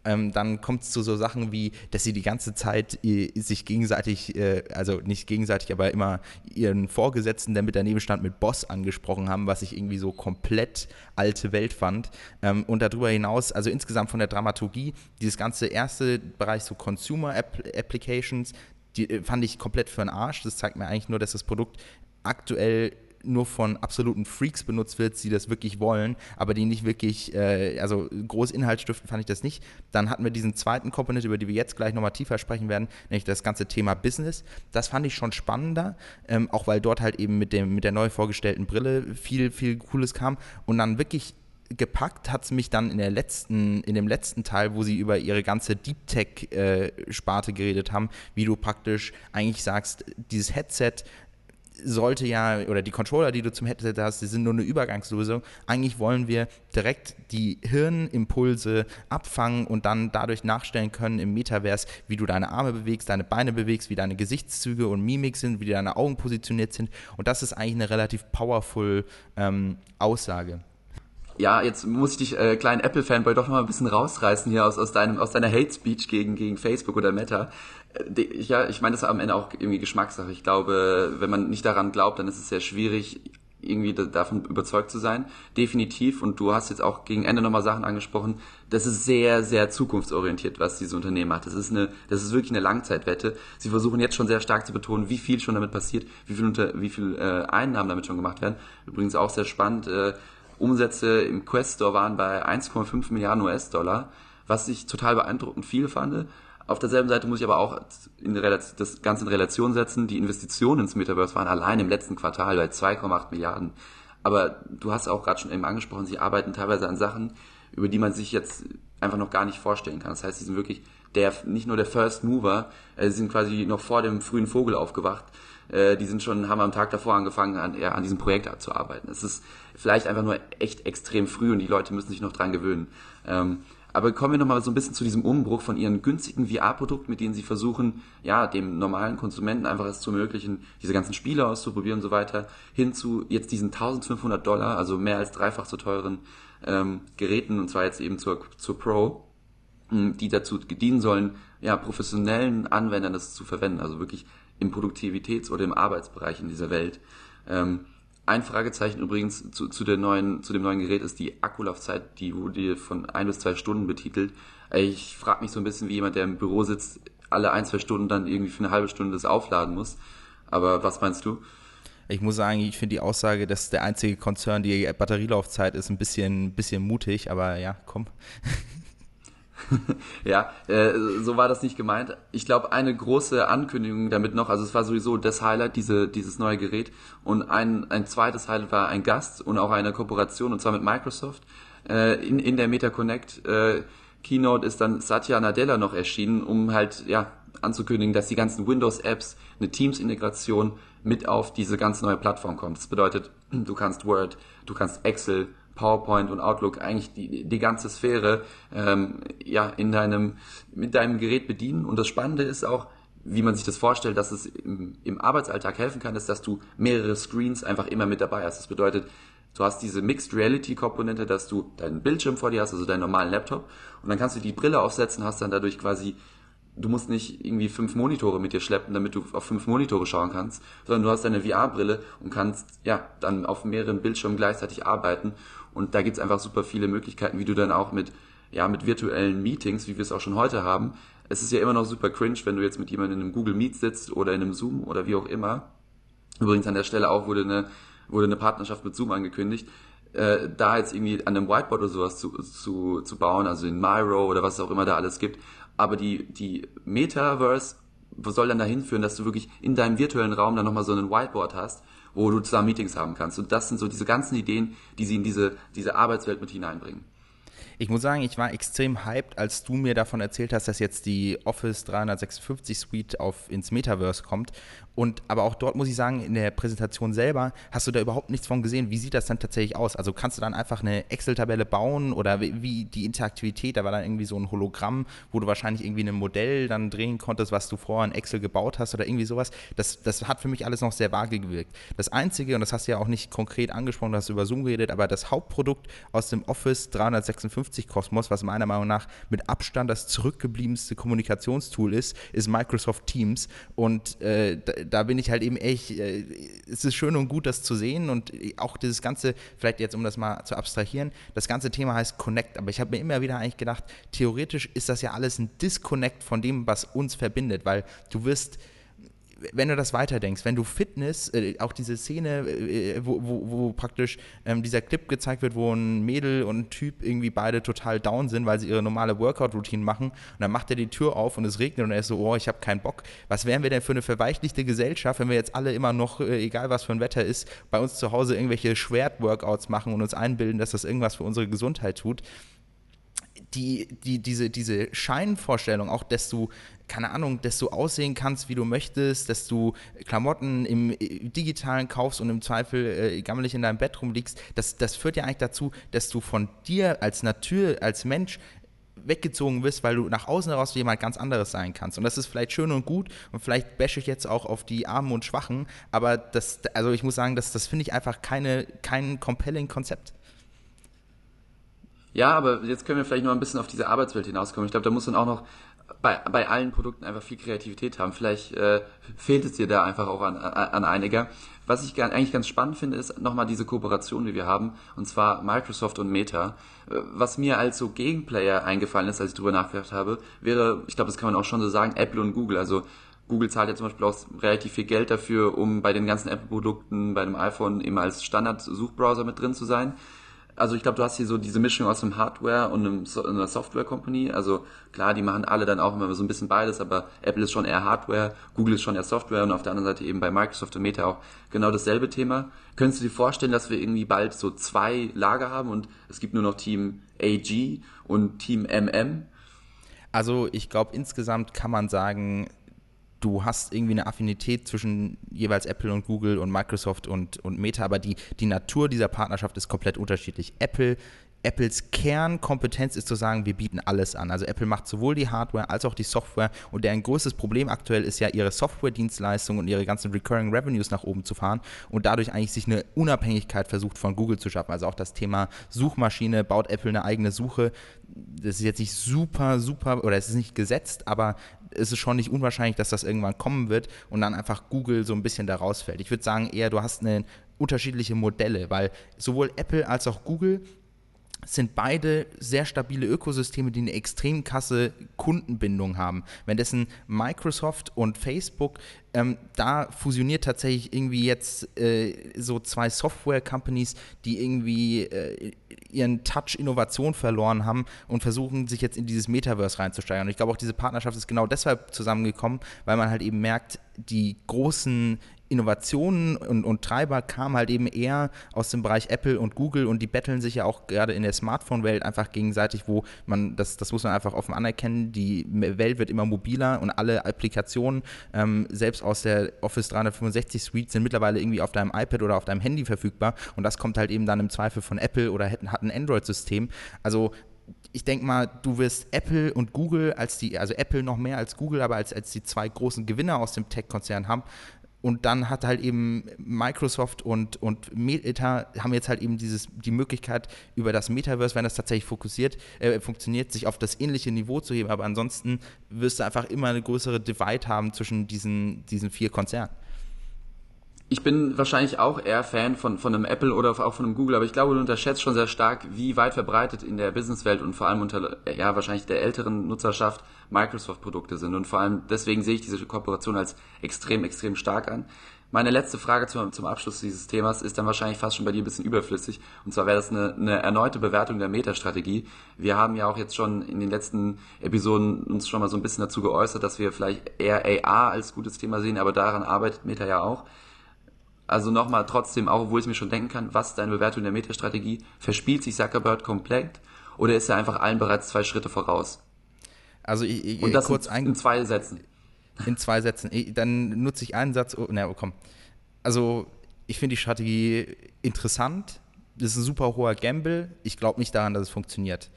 Ähm, dann kommt es zu so Sachen wie, dass sie die ganze Zeit äh, sich gegenseitig, äh, also nicht gegenseitig, aber immer ihren Vorgesetzten, der mit daneben stand, mit Boss angesprochen haben, was ich irgendwie so komplett alte Welt fand. Ähm, und darüber hinaus, also insgesamt von der Dramaturgie, dieses ganze erste Bereich so Consumer App Applications, die äh, fand ich komplett für den Arsch. Das zeigt mir eigentlich nur, dass das Produkt aktuell nur von absoluten Freaks benutzt wird, die das wirklich wollen, aber die nicht wirklich, äh, also groß Inhalt stiften fand ich das nicht. Dann hatten wir diesen zweiten Komponent, über die wir jetzt gleich nochmal tiefer sprechen werden, nämlich das ganze Thema Business. Das fand ich schon spannender, ähm, auch weil dort halt eben mit, dem, mit der neu vorgestellten Brille viel, viel Cooles kam und dann wirklich gepackt hat es mich dann in der letzten, in dem letzten Teil, wo sie über ihre ganze Deep Tech äh, Sparte geredet haben, wie du praktisch eigentlich sagst, dieses Headset sollte ja, oder die Controller, die du zum Headset hast, die sind nur eine Übergangslösung. Eigentlich wollen wir direkt die Hirnimpulse abfangen und dann dadurch nachstellen können im Metaverse, wie du deine Arme bewegst, deine Beine bewegst, wie deine Gesichtszüge und Mimik sind, wie deine Augen positioniert sind. Und das ist eigentlich eine relativ powerful ähm, Aussage ja, jetzt muss ich dich, äh, kleinen Apple-Fanboy, doch noch mal ein bisschen rausreißen hier aus, aus, deinem, aus deiner Hate-Speech gegen, gegen Facebook oder Meta. Ja, ich meine, das ist am Ende auch irgendwie Geschmackssache. Ich glaube, wenn man nicht daran glaubt, dann ist es sehr schwierig, irgendwie davon überzeugt zu sein. Definitiv. Und du hast jetzt auch gegen Ende nochmal Sachen angesprochen. Das ist sehr, sehr zukunftsorientiert, was dieses Unternehmen macht. Das ist eine, das ist wirklich eine Langzeitwette. Sie versuchen jetzt schon sehr stark zu betonen, wie viel schon damit passiert, wie viel, unter, wie viel äh, Einnahmen damit schon gemacht werden. Übrigens auch sehr spannend. Äh, Umsätze im Quest Store waren bei 1,5 Milliarden US-Dollar, was ich total beeindruckend viel fand. Auf derselben Seite muss ich aber auch das Ganze in Relation setzen. Die Investitionen ins Metaverse waren allein im letzten Quartal bei 2,8 Milliarden. Aber du hast auch gerade schon eben angesprochen, sie arbeiten teilweise an Sachen, über die man sich jetzt einfach noch gar nicht vorstellen kann. Das heißt, sie sind wirklich der, nicht nur der First Mover, äh, sie sind quasi noch vor dem frühen Vogel aufgewacht. äh, die sind schon, haben am Tag davor angefangen, an, ja, an diesem Projekt zu arbeiten. Es ist vielleicht einfach nur echt extrem früh und die Leute müssen sich noch dran gewöhnen. Ähm, aber kommen wir nochmal so ein bisschen zu diesem Umbruch von ihren günstigen VR-Produkten, mit denen sie versuchen, ja, dem normalen Konsumenten einfach es zu ermöglichen, diese ganzen Spiele auszuprobieren und so weiter, hin zu jetzt diesen 1500 Dollar, also mehr als dreifach so teuren ähm, Geräten, und zwar jetzt eben zur, zur Pro, die dazu dienen sollen, ja, professionellen Anwendern das zu verwenden, also wirklich im Produktivitäts- oder im Arbeitsbereich in dieser Welt. Ähm, ein Fragezeichen übrigens zu, zu, der neuen, zu dem neuen Gerät ist die Akkulaufzeit, die wurde von ein bis zwei Stunden betitelt. Ich frage mich so ein bisschen, wie jemand, der im Büro sitzt, alle ein, zwei Stunden dann irgendwie für eine halbe Stunde das aufladen muss. Aber was meinst du? Ich muss sagen, ich finde die Aussage, dass der einzige Konzern die Batterielaufzeit ist, ein bisschen, bisschen mutig, aber ja, komm. ja, äh, so war das nicht gemeint. Ich glaube, eine große Ankündigung damit noch, also es war sowieso das Highlight, diese, dieses neue Gerät. Und ein, ein zweites Highlight war ein Gast und auch eine Kooperation, und zwar mit Microsoft. Äh, in, in der MetaConnect äh, Keynote ist dann Satya Nadella noch erschienen, um halt, ja, anzukündigen, dass die ganzen Windows-Apps eine Teams-Integration mit auf diese ganz neue Plattform kommt. Das bedeutet, du kannst Word, du kannst Excel, PowerPoint und Outlook eigentlich die, die ganze Sphäre ähm, ja in deinem mit deinem Gerät bedienen. Und das Spannende ist auch, wie man sich das vorstellt, dass es im, im Arbeitsalltag helfen kann, ist, dass du mehrere Screens einfach immer mit dabei hast. Das bedeutet, du hast diese Mixed Reality Komponente, dass du deinen Bildschirm vor dir hast, also deinen normalen Laptop, und dann kannst du die Brille aufsetzen, hast dann dadurch quasi du musst nicht irgendwie fünf Monitore mit dir schleppen, damit du auf fünf Monitore schauen kannst, sondern du hast deine VR-Brille und kannst ja dann auf mehreren Bildschirmen gleichzeitig arbeiten und da gibt's einfach super viele Möglichkeiten, wie du dann auch mit, ja, mit virtuellen Meetings, wie wir es auch schon heute haben. Es ist ja immer noch super cringe, wenn du jetzt mit jemandem in einem Google Meet sitzt oder in einem Zoom oder wie auch immer. Übrigens an der Stelle auch wurde eine, wurde eine Partnerschaft mit Zoom angekündigt. Äh, da jetzt irgendwie an einem Whiteboard oder sowas zu, zu, zu bauen, also in Miro oder was auch immer da alles gibt. Aber die, die Metaverse soll dann dahin führen, dass du wirklich in deinem virtuellen Raum dann nochmal so ein Whiteboard hast, wo du zusammen Meetings haben kannst. Und das sind so diese ganzen Ideen, die sie in diese, diese Arbeitswelt mit hineinbringen. Ich muss sagen, ich war extrem hyped, als du mir davon erzählt hast, dass jetzt die Office 356 Suite auf ins Metaverse kommt. Und aber auch dort muss ich sagen, in der Präsentation selber hast du da überhaupt nichts von gesehen. Wie sieht das dann tatsächlich aus? Also kannst du dann einfach eine Excel-Tabelle bauen oder wie, die Interaktivität? Da war dann irgendwie so ein Hologramm, wo du wahrscheinlich irgendwie ein Modell dann drehen konntest, was du vorher in Excel gebaut hast oder irgendwie sowas. Das, das hat für mich alles noch sehr vage gewirkt. Das Einzige, und das hast du ja auch nicht konkret angesprochen, du hast über Zoom geredet, aber das Hauptprodukt aus dem Office 356 Kosmos, was meiner Meinung nach mit Abstand das zurückgebliebenste Kommunikationstool ist, ist Microsoft Teams. Und äh, da bin ich halt eben echt, äh, es ist schön und gut, das zu sehen und auch dieses ganze, vielleicht jetzt um das mal zu abstrahieren, das ganze Thema heißt Connect, aber ich habe mir immer wieder eigentlich gedacht, theoretisch ist das ja alles ein Disconnect von dem, was uns verbindet, weil du wirst wenn du das weiterdenkst, wenn du Fitness, äh, auch diese Szene, äh, wo, wo, wo, praktisch ähm, dieser Clip gezeigt wird, wo ein Mädel und ein Typ irgendwie beide total down sind, weil sie ihre normale Workout-Routine machen und dann macht er die Tür auf und es regnet und er ist so, oh, ich habe keinen Bock. Was wären wir denn für eine verweichlichte Gesellschaft, wenn wir jetzt alle immer noch, äh, egal was für ein Wetter ist, bei uns zu Hause irgendwelche Schwert-Workouts machen und uns einbilden, dass das irgendwas für unsere Gesundheit tut? Die, die, diese, diese Scheinvorstellung, auch dass du, keine Ahnung, dass du aussehen kannst, wie du möchtest, dass du Klamotten im Digitalen kaufst und im Zweifel äh, gammelig in deinem Bett rumliegst, das, das führt ja eigentlich dazu, dass du von dir als Natur, als Mensch weggezogen bist, weil du nach außen heraus jemand ganz anderes sein kannst. Und das ist vielleicht schön und gut und vielleicht bashe ich jetzt auch auf die Armen und Schwachen, aber das, also ich muss sagen, das, das finde ich einfach keine, kein compelling Konzept. Ja, aber jetzt können wir vielleicht noch ein bisschen auf diese Arbeitswelt hinauskommen. Ich glaube, da muss man auch noch bei, bei allen Produkten einfach viel Kreativität haben. Vielleicht äh, fehlt es dir da einfach auch an, an einiger. Was ich eigentlich ganz spannend finde, ist nochmal diese Kooperation, die wir haben, und zwar Microsoft und Meta. Äh, was mir als so Gegenplayer eingefallen ist, als ich drüber nachgedacht habe, wäre, ich glaube, das kann man auch schon so sagen, Apple und Google. Also Google zahlt ja zum Beispiel auch relativ viel Geld dafür, um bei den ganzen Apple-Produkten, bei dem iPhone eben als Standard-Suchbrowser mit drin zu sein also ich glaube, du hast hier so diese Mischung aus einem Hardware und einem so einer Software Company. Also klar, die machen alle dann auch immer so ein bisschen beides, aber Apple ist schon eher Hardware, Google ist schon eher Software und auf der anderen Seite eben bei Microsoft und Meta auch genau dasselbe Thema. Könntest du dir vorstellen, dass wir irgendwie bald so zwei Lager haben und es gibt nur noch Team AG und Team MM? Also ich glaube, insgesamt kann man sagen, du hast irgendwie eine Affinität zwischen jeweils Apple und Google und Microsoft und, und Meta, aber die, die Natur dieser Partnerschaft ist komplett unterschiedlich. Apple Apples Kernkompetenz ist zu sagen, wir bieten alles an. Also Apple macht sowohl die Hardware als auch die Software und deren größtes Problem aktuell ist ja, ihre Software-Dienstleistungen und ihre ganzen Recurring Revenues nach oben zu fahren und dadurch eigentlich sich eine Unabhängigkeit versucht von Google zu schaffen. Also auch das Thema Suchmaschine, baut Apple eine eigene Suche. Das ist jetzt nicht super, super, oder es ist nicht gesetzt, aber es ist schon nicht unwahrscheinlich, dass das irgendwann kommen wird und dann einfach Google so ein bisschen da rausfällt. Ich würde sagen eher, du hast eine unterschiedliche Modelle, weil sowohl Apple als auch Google sind beide sehr stabile Ökosysteme, die eine extrem krasse Kundenbindung haben. Währenddessen Microsoft und Facebook, ähm, da fusioniert tatsächlich irgendwie jetzt äh, so zwei Software-Companies, die irgendwie äh, ihren Touch Innovation verloren haben und versuchen, sich jetzt in dieses Metaverse reinzusteigen. Und ich glaube auch, diese Partnerschaft ist genau deshalb zusammengekommen, weil man halt eben merkt, die großen Innovationen und, und, Treiber kamen halt eben eher aus dem Bereich Apple und Google und die betteln sich ja auch gerade in der Smartphone-Welt einfach gegenseitig, wo man, das, das muss man einfach offen anerkennen, die Welt wird immer mobiler und alle Applikationen, ähm, selbst aus der Office 365 Suite, sind mittlerweile irgendwie auf deinem iPad oder auf deinem Handy verfügbar und das kommt halt eben dann im Zweifel von Apple oder hat ein Android-System. Also ich denke mal, du wirst Apple und Google als die, also Apple noch mehr als Google, aber als, als die zwei großen Gewinner aus dem Tech-Konzern haben, und dann hat halt eben Microsoft und, und Meta haben jetzt halt eben dieses, die Möglichkeit, über das Metaverse, wenn das tatsächlich fokussiert, äh, funktioniert, sich auf das ähnliche Niveau zu heben. Aber ansonsten wirst du einfach immer eine größere Divide haben zwischen diesen, diesen vier Konzernen ich bin wahrscheinlich auch eher Fan von, von einem Apple oder auch von einem Google, aber ich glaube, du unterschätzt schon sehr stark, wie weit verbreitet in der Businesswelt und vor allem unter, ja, wahrscheinlich der älteren Nutzerschaft Microsoft-Produkte sind. Und vor allem deswegen sehe ich diese Kooperation als extrem, extrem stark an. Meine letzte Frage zum, zum Abschluss dieses Themas ist dann wahrscheinlich fast schon bei dir ein bisschen überflüssig. Und zwar wäre das eine, eine erneute Bewertung der Metastrategie. Wir haben ja auch jetzt schon in den letzten Episoden uns schon mal so ein bisschen dazu geäußert, dass wir vielleicht eher AR als gutes Thema sehen, aber daran arbeitet Meta ja auch. Also nochmal trotzdem, auch obwohl ich mir schon denken kann, was ist deine Bewertung der Metastrategie? Verspielt sich Zuckerberg komplett oder ist er einfach allen bereits zwei Schritte voraus? Also ich, ich Und das kurz in, in zwei Sätzen. In zwei Sätzen. Dann nutze ich einen Satz. Oh, na, oh, komm. Also ich finde die Strategie interessant. Das ist ein super hoher Gamble. Ich glaube nicht daran, dass es funktioniert.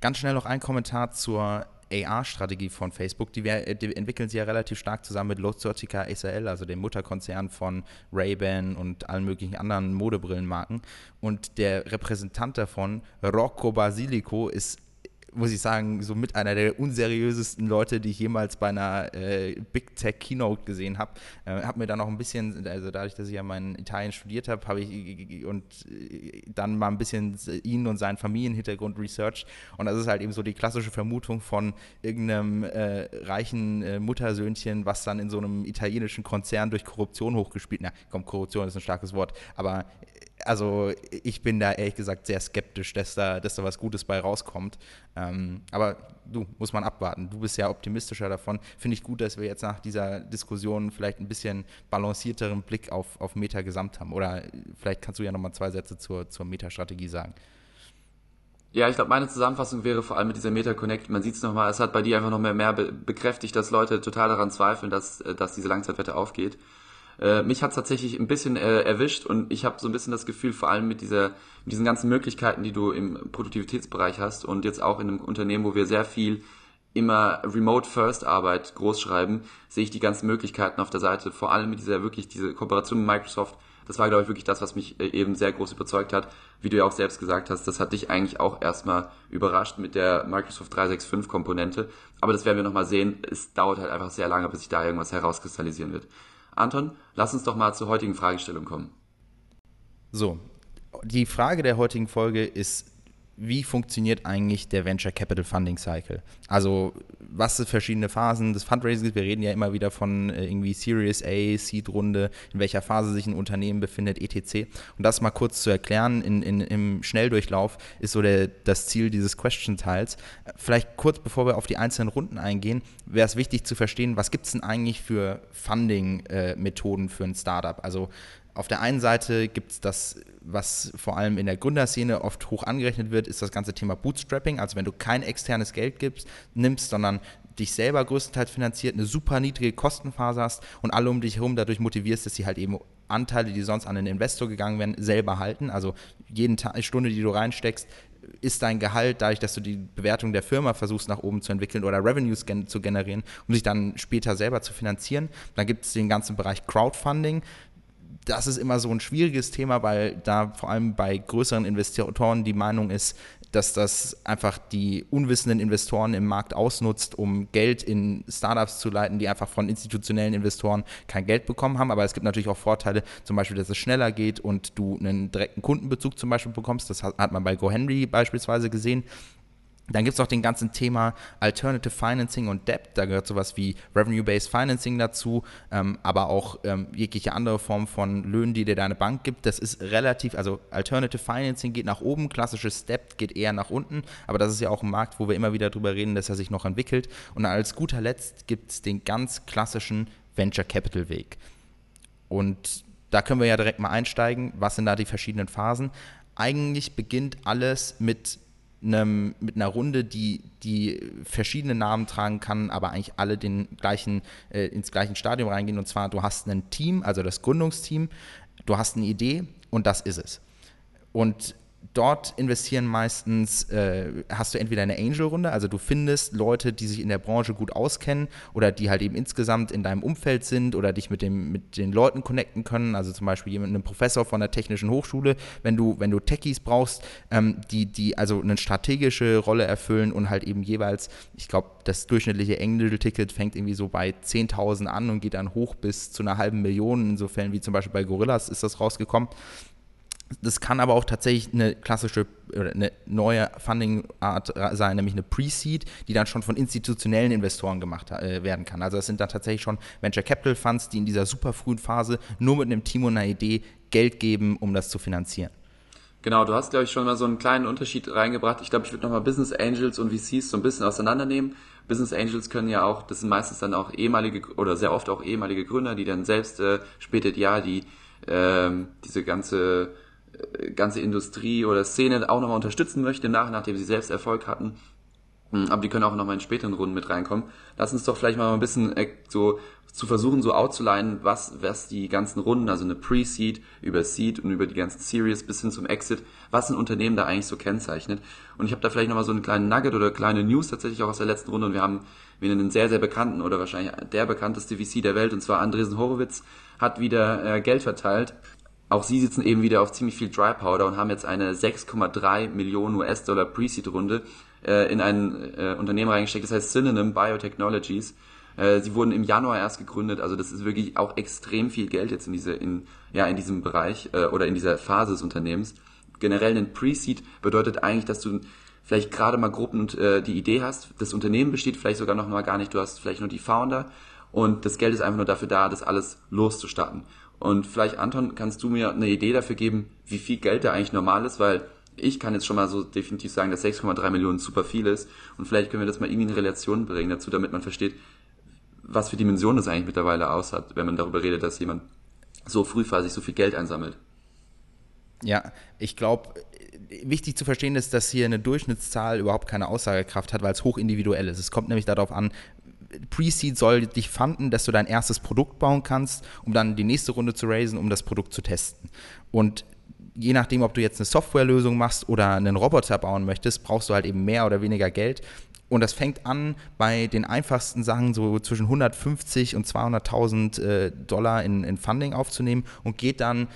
Ganz schnell noch ein Kommentar zur AR-Strategie von Facebook, die, wir, die, entwickeln sie ja relativ stark zusammen mit Luxottica SRL, also dem Mutterkonzern von Ray-Ban und allen möglichen anderen Modebrillenmarken. Und der Repräsentant davon, Rocco Basilico, ist muss ich sagen, so mit einer der unseriösesten Leute, die ich jemals bei einer äh, Big Tech Keynote gesehen habe. Äh, habe mir dann noch ein bisschen, also dadurch, dass ich ja mal in Italien studiert habe, habe ich und äh, dann mal ein bisschen ihn und seinen Familienhintergrund researched. Und das ist halt eben so die klassische Vermutung von irgendeinem äh, reichen äh, Muttersöhnchen, was dann in so einem italienischen Konzern durch Korruption hochgespielt. Na, komm, Korruption ist ein starkes Wort, aber also ich bin da ehrlich gesagt sehr skeptisch, dass da, dass da was Gutes bei rauskommt. Ähm, aber du, muss man abwarten. Du bist ja optimistischer davon. Finde ich gut, dass wir jetzt nach dieser Diskussion vielleicht ein bisschen balancierteren Blick auf, auf Meta gesamt haben. Oder vielleicht kannst du ja nochmal zwei Sätze zur, zur Meta-Strategie sagen. Ja, ich glaube, meine Zusammenfassung wäre vor allem mit dieser Meta Connect, man sieht es nochmal, es hat bei dir einfach noch mehr, mehr bekräftigt, dass Leute total daran zweifeln, dass, dass diese Langzeitwette aufgeht. Äh, mich hat es tatsächlich ein bisschen äh, erwischt und ich habe so ein bisschen das Gefühl, vor allem mit, dieser, mit diesen ganzen Möglichkeiten, die du im Produktivitätsbereich hast und jetzt auch in einem Unternehmen, wo wir sehr viel immer Remote First Arbeit großschreiben, sehe ich die ganzen Möglichkeiten auf der Seite, vor allem mit dieser wirklich diese Kooperation mit Microsoft. Das war, glaube ich, wirklich das, was mich äh, eben sehr groß überzeugt hat. Wie du ja auch selbst gesagt hast, das hat dich eigentlich auch erstmal überrascht mit der Microsoft 365 Komponente. Aber das werden wir nochmal sehen. Es dauert halt einfach sehr lange, bis sich da irgendwas herauskristallisieren wird. Anton, lass uns doch mal zur heutigen Fragestellung kommen. So, die Frage der heutigen Folge ist, wie funktioniert eigentlich der Venture Capital Funding Cycle? Also, was sind verschiedene Phasen des Fundraisings? Wir reden ja immer wieder von äh, irgendwie Series A, Seed-Runde, in welcher Phase sich ein Unternehmen befindet, etc. Und das mal kurz zu erklären in, in, im Schnelldurchlauf ist so der, das Ziel dieses Question-Teils. Vielleicht kurz bevor wir auf die einzelnen Runden eingehen, wäre es wichtig zu verstehen, was gibt es denn eigentlich für Funding-Methoden äh, für ein Startup? Also, auf der einen Seite gibt es das, was vor allem in der Gründerszene oft hoch angerechnet wird, ist das ganze Thema Bootstrapping. Also wenn du kein externes Geld gibst, nimmst, sondern dich selber größtenteils finanziert, eine super niedrige Kostenphase hast und alle um dich herum dadurch motivierst, dass sie halt eben Anteile, die sonst an einen Investor gegangen wären, selber halten. Also jeden Tag, Stunde, die du reinsteckst, ist dein Gehalt, dadurch, dass du die Bewertung der Firma versuchst nach oben zu entwickeln oder Revenues gen zu generieren, um sich dann später selber zu finanzieren. Dann gibt es den ganzen Bereich Crowdfunding das ist immer so ein schwieriges Thema, weil da vor allem bei größeren Investoren die Meinung ist, dass das einfach die unwissenden Investoren im Markt ausnutzt, um Geld in Startups zu leiten, die einfach von institutionellen Investoren kein Geld bekommen haben. Aber es gibt natürlich auch Vorteile, zum Beispiel, dass es schneller geht und du einen direkten Kundenbezug zum Beispiel bekommst. Das hat man bei GoHenry beispielsweise gesehen. Dann gibt es auch den ganzen Thema Alternative Financing und Debt. Da gehört sowas wie Revenue-Based Financing dazu, ähm, aber auch ähm, jegliche andere Form von Löhnen, die dir deine Bank gibt. Das ist relativ, also Alternative Financing geht nach oben, klassisches Debt geht eher nach unten, aber das ist ja auch ein Markt, wo wir immer wieder drüber reden, dass er sich noch entwickelt. Und als guter Letzt gibt es den ganz klassischen Venture Capital Weg. Und da können wir ja direkt mal einsteigen. Was sind da die verschiedenen Phasen? Eigentlich beginnt alles mit einem, mit einer Runde, die, die verschiedene Namen tragen kann, aber eigentlich alle den gleichen, äh, ins gleiche Stadium reingehen. Und zwar, du hast ein Team, also das Gründungsteam, du hast eine Idee und das ist es. Und dort investieren meistens, äh, hast du entweder eine Angel-Runde, also du findest Leute, die sich in der Branche gut auskennen oder die halt eben insgesamt in deinem Umfeld sind oder dich mit, dem, mit den Leuten connecten können, also zum Beispiel jemand, einen Professor von der Technischen Hochschule, wenn du, wenn du Techies brauchst, ähm, die, die also eine strategische Rolle erfüllen und halt eben jeweils, ich glaube, das durchschnittliche Angel-Ticket fängt irgendwie so bei 10.000 an und geht dann hoch bis zu einer halben Million, insofern wie zum Beispiel bei Gorillas ist das rausgekommen. Das kann aber auch tatsächlich eine klassische oder eine neue Funding-Art sein, nämlich eine Pre-Seed, die dann schon von institutionellen Investoren gemacht äh, werden kann. Also es sind dann tatsächlich schon Venture Capital Funds, die in dieser super frühen Phase nur mit einem Team und einer Idee Geld geben, um das zu finanzieren. Genau, du hast, glaube ich, schon mal so einen kleinen Unterschied reingebracht. Ich glaube, ich würde nochmal Business Angels und VCs so ein bisschen auseinandernehmen. Business Angels können ja auch, das sind meistens dann auch ehemalige oder sehr oft auch ehemalige Gründer, die dann selbst äh, später ja die ähm, diese ganze ganze Industrie oder Szene auch nochmal unterstützen möchte, nach, nachdem sie selbst Erfolg hatten. Hm, aber die können auch nochmal in späteren Runden mit reinkommen. Lass uns doch vielleicht mal ein bisschen äh, so zu versuchen, so outzuleinen, was, was die ganzen Runden, also eine Pre-Seed, über Seed und über die ganzen Series bis hin zum Exit, was ein Unternehmen da eigentlich so kennzeichnet. Und ich habe da vielleicht nochmal so einen kleinen Nugget oder kleine News tatsächlich auch aus der letzten Runde und wir haben wieder einen sehr, sehr bekannten oder wahrscheinlich der bekannteste VC der Welt und zwar Andresen Horowitz hat wieder äh, Geld verteilt auch sie sitzen eben wieder auf ziemlich viel Dry Powder und haben jetzt eine 6,3 Millionen US-Dollar Pre-Seed-Runde äh, in ein äh, Unternehmen reingesteckt, das heißt Synonym Biotechnologies. Äh, sie wurden im Januar erst gegründet, also das ist wirklich auch extrem viel Geld jetzt in diese in ja in diesem Bereich äh, oder in dieser Phase des Unternehmens. Generell ein Pre-Seed bedeutet eigentlich, dass du vielleicht gerade mal grob und, äh, die Idee hast, das Unternehmen besteht vielleicht sogar noch mal gar nicht, du hast vielleicht nur die Founder und das Geld ist einfach nur dafür da, das alles loszustarten. Und vielleicht, Anton, kannst du mir eine Idee dafür geben, wie viel Geld da eigentlich normal ist, weil ich kann jetzt schon mal so definitiv sagen, dass 6,3 Millionen super viel ist. Und vielleicht können wir das mal irgendwie in Relation bringen dazu, damit man versteht, was für Dimensionen das eigentlich mittlerweile aus hat, wenn man darüber redet, dass jemand so frühphasig so viel Geld einsammelt. Ja, ich glaube, wichtig zu verstehen ist, dass hier eine Durchschnittszahl überhaupt keine Aussagekraft hat, weil es hochindividuell ist. Es kommt nämlich darauf an, Pre-Seed soll dich fanden, dass du dein erstes Produkt bauen kannst, um dann die nächste Runde zu raisen, um das Produkt zu testen. Und je nachdem, ob du jetzt eine Softwarelösung machst oder einen Roboter bauen möchtest, brauchst du halt eben mehr oder weniger Geld. Und das fängt an bei den einfachsten Sachen, so zwischen 150 und 200.000 äh, Dollar in, in Funding aufzunehmen und geht dann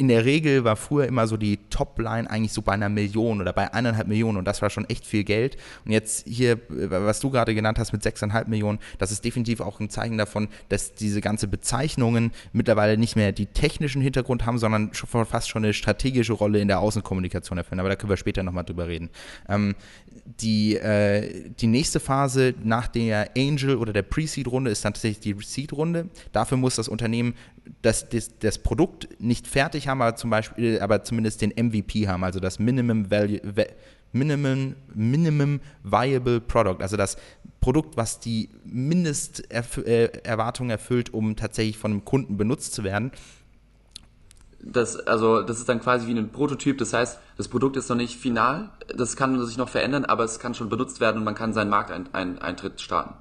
in der Regel war früher immer so die Topline eigentlich so bei einer Million oder bei eineinhalb Millionen und das war schon echt viel Geld. Und jetzt hier, was du gerade genannt hast mit sechseinhalb Millionen, das ist definitiv auch ein Zeichen davon, dass diese ganze Bezeichnungen mittlerweile nicht mehr die technischen Hintergrund haben, sondern schon fast schon eine strategische Rolle in der Außenkommunikation erfüllen. Aber da können wir später nochmal drüber reden. Ähm, die, äh, die nächste Phase nach der Angel oder der Pre-Seed-Runde ist dann tatsächlich die Seed-Runde. Dafür muss das Unternehmen das, das, das Produkt nicht fertig haben, aber zum Beispiel, aber zumindest den MVP haben, also das Minimum Value, Minimum, Minimum Viable Product, also das Produkt, was die Mindesterwartung erfüllt, um tatsächlich von einem Kunden benutzt zu werden. das, also, das ist dann quasi wie ein Prototyp, das heißt, das Produkt ist noch nicht final, das kann sich noch verändern, aber es kann schon benutzt werden und man kann seinen Markteintritt starten.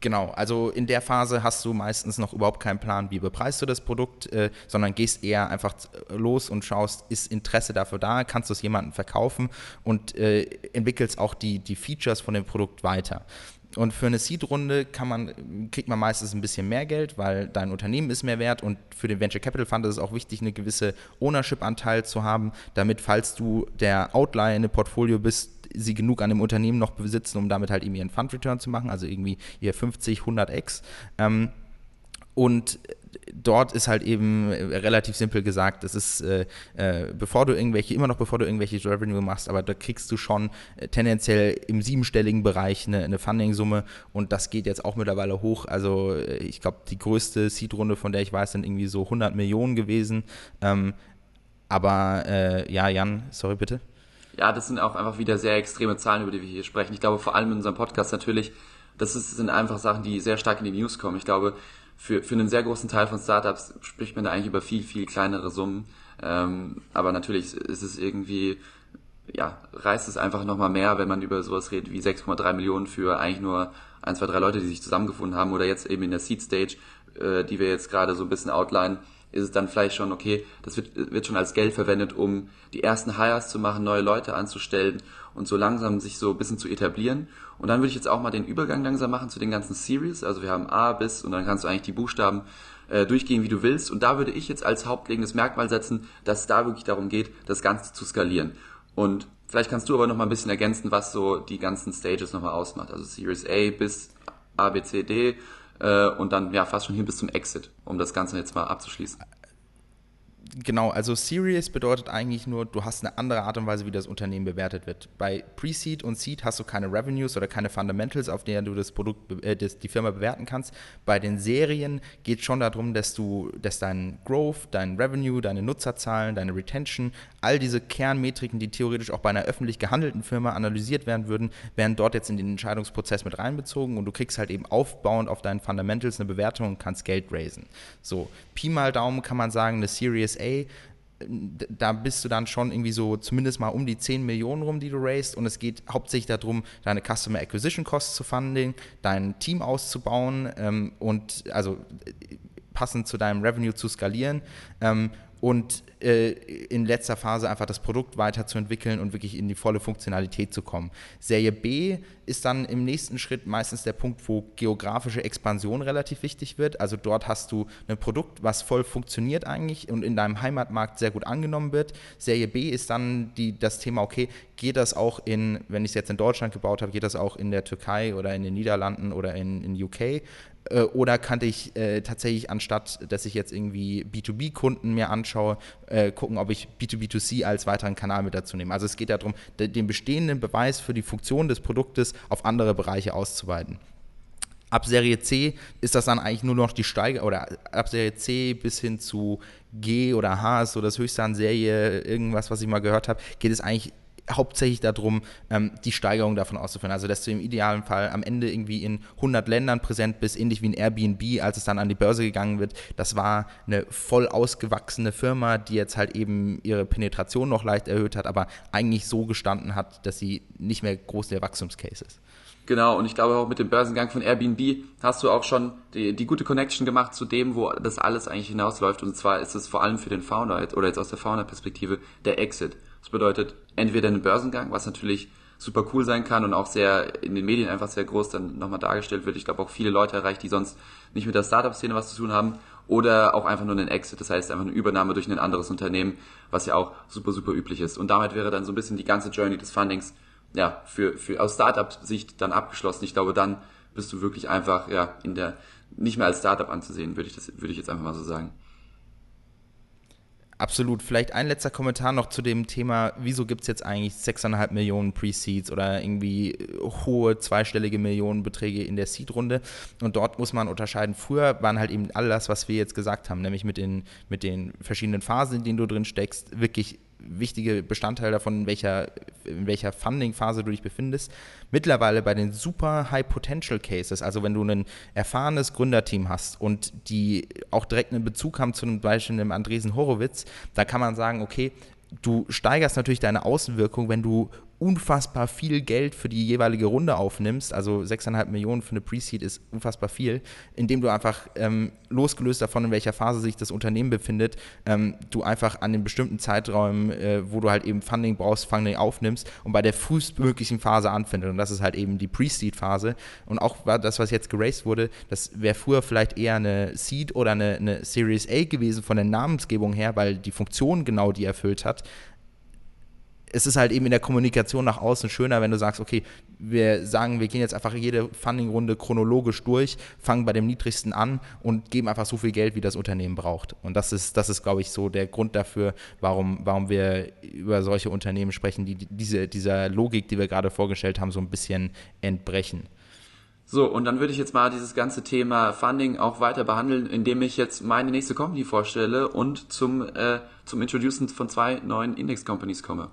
Genau, also in der Phase hast du meistens noch überhaupt keinen Plan, wie bepreist du das Produkt, äh, sondern gehst eher einfach los und schaust, ist Interesse dafür da, kannst du es jemandem verkaufen und äh, entwickelst auch die, die Features von dem Produkt weiter. Und für eine Seed-Runde kriegt man meistens ein bisschen mehr Geld, weil dein Unternehmen ist mehr wert und für den Venture Capital Fund ist es auch wichtig, eine gewisse Ownership-Anteil zu haben, damit, falls du der Outlier in einem Portfolio bist, sie genug an dem Unternehmen noch besitzen, um damit halt eben ihren Fund-Return zu machen, also irgendwie ihr 50, 100x. Ähm, und dort ist halt eben relativ simpel gesagt, das ist, äh, äh, bevor du irgendwelche, immer noch bevor du irgendwelche Revenue machst, aber da kriegst du schon äh, tendenziell im siebenstelligen Bereich eine, eine Funding-Summe und das geht jetzt auch mittlerweile hoch. Also äh, ich glaube, die größte Seed-Runde, von der ich weiß, sind irgendwie so 100 Millionen gewesen. Ähm, aber äh, ja, Jan, sorry bitte. Ja, das sind auch einfach wieder sehr extreme Zahlen, über die wir hier sprechen. Ich glaube, vor allem in unserem Podcast natürlich, das ist, sind einfach Sachen, die sehr stark in die News kommen. Ich glaube, für, für einen sehr großen Teil von Startups spricht man da eigentlich über viel, viel kleinere Summen. Ähm, aber natürlich ist es irgendwie, ja, reißt es einfach nochmal mehr, wenn man über sowas redet wie 6,3 Millionen für eigentlich nur ein, zwei, drei Leute, die sich zusammengefunden haben oder jetzt eben in der Seed Stage, äh, die wir jetzt gerade so ein bisschen outline, ist es dann vielleicht schon, okay, das wird, wird schon als Geld verwendet, um die ersten Hires zu machen, neue Leute anzustellen und so langsam sich so ein bisschen zu etablieren. Und dann würde ich jetzt auch mal den Übergang langsam machen zu den ganzen Series. Also wir haben A bis und dann kannst du eigentlich die Buchstaben äh, durchgehen, wie du willst. Und da würde ich jetzt als hauptlegendes Merkmal setzen, dass es da wirklich darum geht, das Ganze zu skalieren. Und vielleicht kannst du aber noch mal ein bisschen ergänzen, was so die ganzen Stages nochmal ausmacht. Also Series A bis A, B, C, D und dann ja fast schon hin bis zum Exit, um das Ganze jetzt mal abzuschließen. Genau, also Serious bedeutet eigentlich nur, du hast eine andere Art und Weise, wie das Unternehmen bewertet wird. Bei Pre-Seed und Seed hast du keine Revenues oder keine Fundamentals, auf denen du das Produkt, äh, das, die Firma bewerten kannst. Bei den Serien geht es schon darum, dass du, dass dein Growth, dein Revenue, deine Nutzerzahlen, deine Retention, all diese Kernmetriken, die theoretisch auch bei einer öffentlich gehandelten Firma analysiert werden würden, werden dort jetzt in den Entscheidungsprozess mit reinbezogen und du kriegst halt eben aufbauend auf deinen Fundamentals eine Bewertung und kannst Geld raisen. So, Pi mal Daumen kann man sagen, eine Series A da bist du dann schon irgendwie so zumindest mal um die 10 Millionen rum, die du raised. Und es geht hauptsächlich darum, deine Customer Acquisition Costs zu funding, dein Team auszubauen ähm, und also passend zu deinem Revenue zu skalieren. Ähm, und äh, in letzter Phase einfach das Produkt weiterzuentwickeln und wirklich in die volle Funktionalität zu kommen. Serie B ist dann im nächsten Schritt meistens der Punkt, wo geografische Expansion relativ wichtig wird. Also dort hast du ein Produkt, was voll funktioniert eigentlich und in deinem Heimatmarkt sehr gut angenommen wird. Serie B ist dann die, das Thema, okay, geht das auch in, wenn ich es jetzt in Deutschland gebaut habe, geht das auch in der Türkei oder in den Niederlanden oder in, in UK? Äh, oder kann ich äh, tatsächlich, anstatt dass ich jetzt irgendwie B2B-Kunden mir anschaue, äh, gucken, ob ich B2B2C als weiteren Kanal mit dazu nehme. Also es geht darum, den bestehenden Beweis für die Funktion des Produktes auf andere Bereiche auszuweiten. Ab Serie C ist das dann eigentlich nur noch die Steiger oder ab Serie C bis hin zu G oder H ist so das höchste an Serie, irgendwas, was ich mal gehört habe, geht es eigentlich hauptsächlich darum, ähm, die Steigerung davon auszuführen. Also, dass du im idealen Fall am Ende irgendwie in 100 Ländern präsent bist, ähnlich wie ein Airbnb, als es dann an die Börse gegangen wird. Das war eine voll ausgewachsene Firma, die jetzt halt eben ihre Penetration noch leicht erhöht hat, aber eigentlich so gestanden hat, dass sie nicht mehr groß der Wachstumscase ist. Genau, und ich glaube auch mit dem Börsengang von Airbnb hast du auch schon die, die gute Connection gemacht zu dem, wo das alles eigentlich hinausläuft. Und zwar ist es vor allem für den Founder oder jetzt aus der Founder-Perspektive der Exit. Das bedeutet entweder einen Börsengang, was natürlich super cool sein kann und auch sehr in den Medien einfach sehr groß dann nochmal dargestellt wird. Ich glaube auch viele Leute erreicht, die sonst nicht mit der Startup-Szene was zu tun haben. Oder auch einfach nur einen Exit, das heißt einfach eine Übernahme durch ein anderes Unternehmen, was ja auch super, super üblich ist. Und damit wäre dann so ein bisschen die ganze Journey des Fundings ja, für, für aus Startup-Sicht dann abgeschlossen. Ich glaube, dann bist du wirklich einfach ja in der nicht mehr als Startup anzusehen, würde ich das würde ich jetzt einfach mal so sagen. Absolut. Vielleicht ein letzter Kommentar noch zu dem Thema, wieso gibt es jetzt eigentlich 6,5 Millionen Pre-Seeds oder irgendwie hohe zweistellige Millionenbeträge in der Seed-Runde. Und dort muss man unterscheiden. Früher waren halt eben all das, was wir jetzt gesagt haben, nämlich mit den, mit den verschiedenen Phasen, in denen du drin steckst, wirklich wichtige Bestandteil davon, in welcher in welcher Funding-Phase du dich befindest. Mittlerweile bei den super High-Potential-Cases, also wenn du ein erfahrenes Gründerteam hast und die auch direkt einen Bezug haben zu einem Beispiel einem Andresen Horowitz, da kann man sagen, okay, du steigerst natürlich deine Außenwirkung, wenn du unfassbar viel Geld für die jeweilige Runde aufnimmst, also 6,5 Millionen für eine Pre-Seed ist unfassbar viel, indem du einfach ähm, losgelöst davon, in welcher Phase sich das Unternehmen befindet, ähm, du einfach an den bestimmten Zeiträumen, äh, wo du halt eben Funding brauchst, Funding aufnimmst und bei der frühestmöglichen Phase anfindest. Und das ist halt eben die Pre-Seed-Phase. Und auch das, was jetzt geraced wurde, das wäre früher vielleicht eher eine Seed oder eine, eine Series A gewesen von der Namensgebung her, weil die Funktion genau die erfüllt hat es ist halt eben in der Kommunikation nach außen schöner, wenn du sagst, okay, wir sagen, wir gehen jetzt einfach jede Funding-Runde chronologisch durch, fangen bei dem niedrigsten an und geben einfach so viel Geld, wie das Unternehmen braucht. Und das ist, das ist, glaube ich, so der Grund dafür, warum, warum wir über solche Unternehmen sprechen, die diese, dieser Logik, die wir gerade vorgestellt haben, so ein bisschen entbrechen. So, und dann würde ich jetzt mal dieses ganze Thema Funding auch weiter behandeln, indem ich jetzt meine nächste Company vorstelle und zum, äh, zum Introducen von zwei neuen Index Companies komme.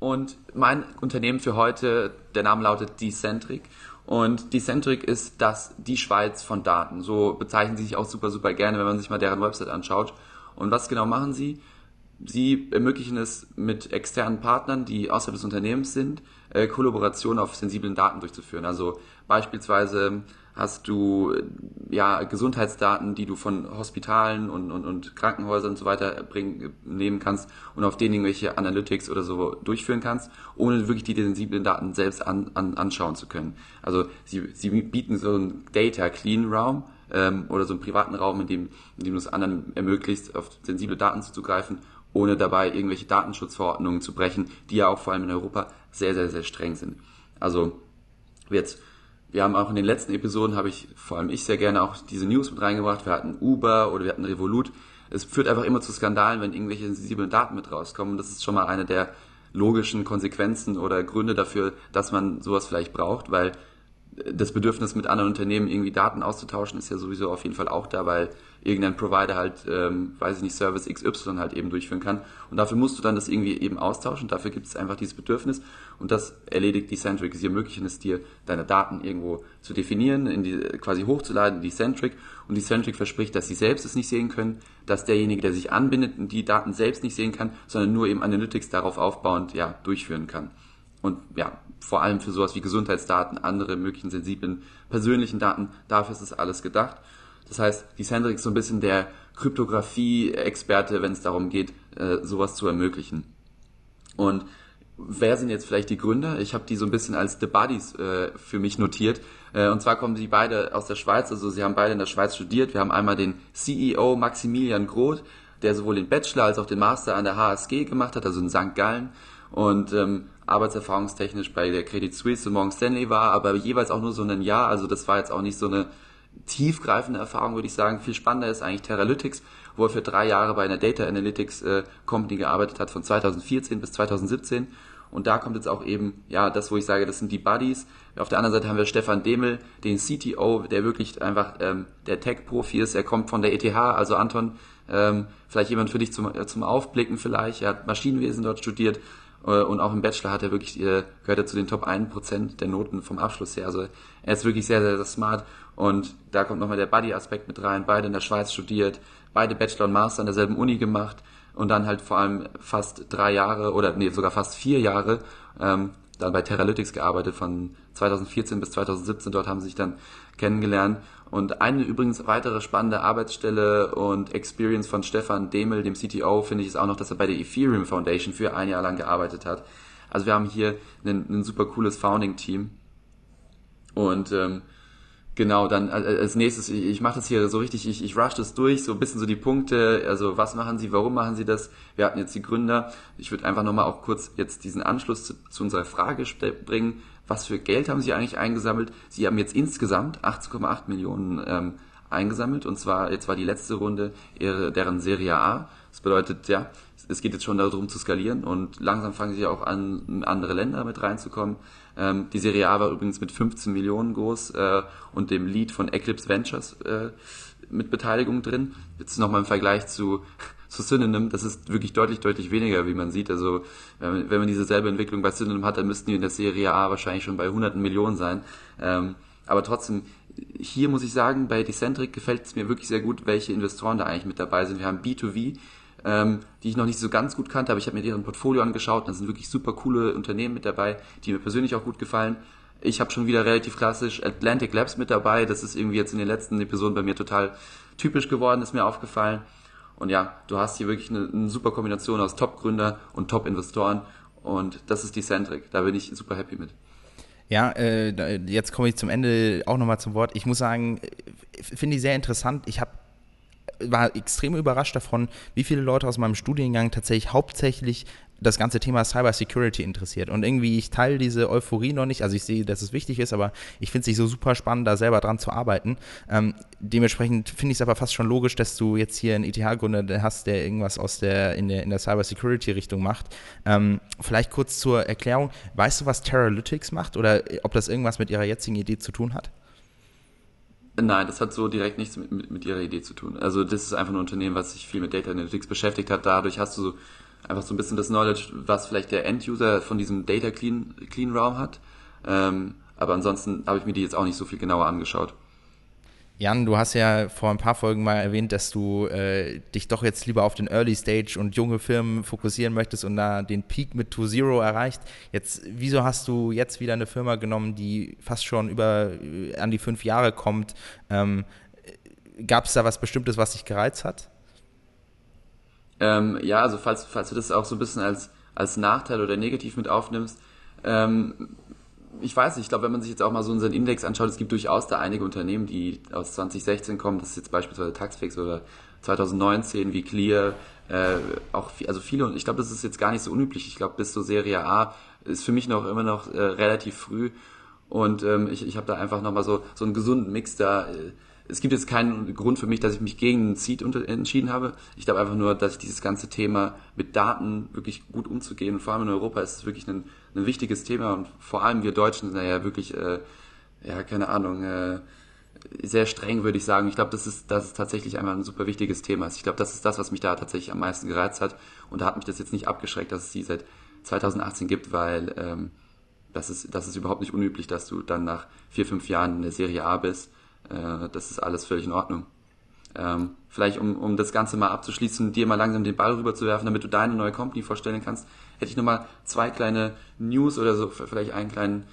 Und mein Unternehmen für heute, der Name lautet Decentric. Und Decentric ist das, die Schweiz von Daten. So bezeichnen sie sich auch super, super gerne, wenn man sich mal deren Website anschaut. Und was genau machen sie? Sie ermöglichen es mit externen Partnern, die außerhalb des Unternehmens sind, äh, Kollaboration auf sensiblen Daten durchzuführen. Also beispielsweise hast du ja Gesundheitsdaten, die du von Hospitalen und, und, und Krankenhäusern und so weiter bringen, nehmen kannst und auf denen irgendwelche Analytics oder so durchführen kannst, ohne wirklich die sensiblen Daten selbst an, an, anschauen zu können. Also sie, sie bieten so einen Data Clean Raum ähm, oder so einen privaten Raum, in dem, in dem du es anderen ermöglicht, auf sensible Daten zuzugreifen, ohne dabei irgendwelche Datenschutzverordnungen zu brechen, die ja auch vor allem in Europa sehr, sehr, sehr streng sind. Also jetzt wir haben auch in den letzten Episoden, habe ich, vor allem ich sehr gerne auch diese News mit reingebracht. Wir hatten Uber oder wir hatten Revolut. Es führt einfach immer zu Skandalen, wenn irgendwelche sensiblen Daten mit rauskommen. Das ist schon mal eine der logischen Konsequenzen oder Gründe dafür, dass man sowas vielleicht braucht, weil das Bedürfnis mit anderen Unternehmen irgendwie Daten auszutauschen ist ja sowieso auf jeden Fall auch da, weil irgendein Provider halt, ähm, weiß ich nicht, Service XY halt eben durchführen kann. Und dafür musst du dann das irgendwie eben austauschen. Dafür gibt es einfach dieses Bedürfnis. Und das erledigt Decentric. Sie ermöglichen es dir, deine Daten irgendwo zu definieren, in die, quasi hochzuladen in Decentric. Und Decentric verspricht, dass sie selbst es nicht sehen können, dass derjenige, der sich anbindet, die Daten selbst nicht sehen kann, sondern nur eben Analytics darauf aufbauend, ja, durchführen kann. Und ja, vor allem für sowas wie Gesundheitsdaten, andere möglichen sensiblen persönlichen Daten, dafür ist es alles gedacht. Das heißt, die Sandrix ist so ein bisschen der Kryptographie-Experte, wenn es darum geht, äh, sowas zu ermöglichen. Und wer sind jetzt vielleicht die Gründer? Ich habe die so ein bisschen als The Buddies äh, für mich notiert. Äh, und zwar kommen sie beide aus der Schweiz, also sie haben beide in der Schweiz studiert. Wir haben einmal den CEO Maximilian Groth, der sowohl den Bachelor als auch den Master an der HSG gemacht hat, also in St. Gallen. Und ähm, arbeitserfahrungstechnisch bei der Credit Suisse und Morgan Stanley war, aber jeweils auch nur so ein Jahr. Also das war jetzt auch nicht so eine tiefgreifende Erfahrung, würde ich sagen. Viel spannender ist eigentlich Teralytics, wo er für drei Jahre bei einer Data Analytics äh, Company gearbeitet hat, von 2014 bis 2017. Und da kommt jetzt auch eben, ja, das, wo ich sage, das sind die Buddies. Auf der anderen Seite haben wir Stefan Demel, den CTO, der wirklich einfach ähm, der Tech-Profi ist. Er kommt von der ETH, also Anton, ähm, vielleicht jemand für dich zum, äh, zum Aufblicken vielleicht. Er hat Maschinenwesen dort studiert und auch im Bachelor hat er wirklich, äh, gehört er zu den Top 1% der Noten vom Abschluss her. Also er ist wirklich sehr, sehr, sehr smart und da kommt nochmal der Buddy-Aspekt mit rein. Beide in der Schweiz studiert, beide Bachelor und Master an derselben Uni gemacht und dann halt vor allem fast drei Jahre oder nee, sogar fast vier Jahre ähm, dann bei Teralytics gearbeitet von 2014 bis 2017. Dort haben sie sich dann kennengelernt. Und eine übrigens weitere spannende Arbeitsstelle und Experience von Stefan Demel, dem CTO, finde ich ist auch noch, dass er bei der Ethereum Foundation für ein Jahr lang gearbeitet hat. Also wir haben hier ein, super cooles Founding-Team. Und ähm, Genau, dann äh, als nächstes, ich, ich mache das hier so richtig, ich, ich rush das durch, so ein bisschen so die Punkte, also was machen sie, warum machen sie das? Wir hatten jetzt die Gründer. Ich würde einfach nochmal auch kurz jetzt diesen Anschluss zu, zu unserer Frage bringen. Was für Geld haben sie eigentlich eingesammelt? Sie haben jetzt insgesamt 18,8 Millionen ähm, eingesammelt und zwar, jetzt war die letzte Runde ihre, deren Serie A. Das bedeutet, ja, es geht jetzt schon darum zu skalieren und langsam fangen sie auch an, in andere Länder mit reinzukommen. Ähm, die Serie A war übrigens mit 15 Millionen groß äh, und dem Lead von Eclipse Ventures äh, mit Beteiligung drin. Jetzt nochmal im Vergleich zu zu Synonym, das ist wirklich deutlich, deutlich weniger, wie man sieht. Also wenn man diese selbe Entwicklung bei Synonym hat, dann müssten die in der Serie A wahrscheinlich schon bei hunderten Millionen sein. Ähm, aber trotzdem, hier muss ich sagen, bei Decentric gefällt es mir wirklich sehr gut, welche Investoren da eigentlich mit dabei sind. Wir haben B2V, ähm, die ich noch nicht so ganz gut kannte, aber ich habe mir deren Portfolio angeschaut. Da sind wirklich super coole Unternehmen mit dabei, die mir persönlich auch gut gefallen. Ich habe schon wieder relativ klassisch Atlantic Labs mit dabei. Das ist irgendwie jetzt in den letzten Episoden bei mir total typisch geworden, ist mir aufgefallen. Und ja, du hast hier wirklich eine, eine super Kombination aus Top-Gründer und Top-Investoren. Und das ist Decentric. Da bin ich super happy mit. Ja, äh, jetzt komme ich zum Ende auch nochmal zum Wort. Ich muss sagen, finde ich sehr interessant. Ich habe war extrem überrascht davon, wie viele Leute aus meinem Studiengang tatsächlich hauptsächlich das ganze Thema Cyber Security interessiert. Und irgendwie, ich teile diese Euphorie noch nicht. Also ich sehe, dass es wichtig ist, aber ich finde es nicht so super spannend, da selber dran zu arbeiten. Ähm, dementsprechend finde ich es aber fast schon logisch, dass du jetzt hier einen ETH-Gründer hast, der irgendwas aus der, in der, in der Cyber Security-Richtung macht. Ähm, vielleicht kurz zur Erklärung. Weißt du, was Teralytics macht oder ob das irgendwas mit ihrer jetzigen Idee zu tun hat? Nein, das hat so direkt nichts mit, mit, mit, ihrer Idee zu tun. Also das ist einfach ein Unternehmen, was sich viel mit Data Analytics beschäftigt hat. Dadurch hast du so einfach so ein bisschen das Knowledge, was vielleicht der End-User von diesem Data Clean, Clean Raum hat. Ähm, aber ansonsten habe ich mir die jetzt auch nicht so viel genauer angeschaut. Jan, du hast ja vor ein paar Folgen mal erwähnt, dass du äh, dich doch jetzt lieber auf den Early Stage und junge Firmen fokussieren möchtest und da den Peak mit To Zero erreicht. Jetzt, wieso hast du jetzt wieder eine Firma genommen, die fast schon über äh, an die fünf Jahre kommt? Ähm, Gab es da was Bestimmtes, was dich gereizt hat? Ähm, ja, also falls, falls du das auch so ein bisschen als, als Nachteil oder negativ mit aufnimmst, ähm, ich weiß nicht, ich glaube, wenn man sich jetzt auch mal so unseren Index anschaut, es gibt durchaus da einige Unternehmen, die aus 2016 kommen, das ist jetzt beispielsweise Taxfix oder 2019 wie Clear, äh, auch viel, also viele, und ich glaube, das ist jetzt gar nicht so unüblich. Ich glaube, bis zur Serie A ist für mich noch immer noch äh, relativ früh und ähm, ich, ich habe da einfach nochmal so, so einen gesunden Mix da. Äh, es gibt jetzt keinen Grund für mich, dass ich mich gegen einen Seed entschieden habe. Ich glaube einfach nur, dass dieses ganze Thema mit Daten wirklich gut umzugehen, vor allem in Europa ist es wirklich ein, ein wichtiges Thema und vor allem wir Deutschen sind ja wirklich, äh, ja, keine Ahnung, äh, sehr streng, würde ich sagen. Ich glaube, das ist, das ist tatsächlich einfach ein super wichtiges Thema. Ich glaube, das ist das, was mich da tatsächlich am meisten gereizt hat. Und da hat mich das jetzt nicht abgeschreckt, dass es sie seit 2018 gibt, weil ähm, das, ist, das ist überhaupt nicht unüblich, dass du dann nach vier, fünf Jahren in der Serie A bist äh, das ist alles völlig in Ordnung. Ähm, vielleicht um, um das Ganze mal abzuschließen, dir mal langsam den Ball rüberzuwerfen, damit du deine neue Company vorstellen kannst, hätte ich nochmal zwei kleine News oder so, vielleicht einen kleinen,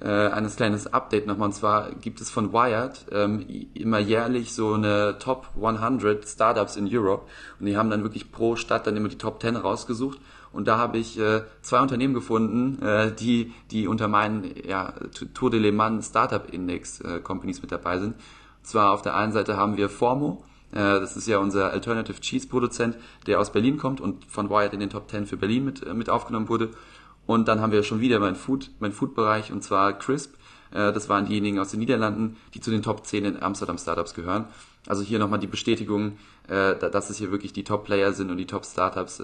äh, eines kleines Update nochmal. Und zwar gibt es von Wired ähm, immer jährlich so eine Top 100 Startups in Europe. Und die haben dann wirklich pro Stadt dann immer die Top 10 rausgesucht. Und da habe ich äh, zwei Unternehmen gefunden, äh, die, die unter meinen ja, Tour de Le Mans Startup Index äh, Companies mit dabei sind. Und zwar auf der einen Seite haben wir Formo, äh, das ist ja unser Alternative Cheese Produzent, der aus Berlin kommt und von Wired in den Top 10 für Berlin mit, äh, mit aufgenommen wurde. Und dann haben wir schon wieder mein Food, mein Food-Bereich und zwar Crisp. Äh, das waren diejenigen aus den Niederlanden, die zu den Top 10 in Amsterdam Startups gehören. Also hier nochmal die Bestätigung, äh, dass es hier wirklich die Top-Player sind und die Top-Startups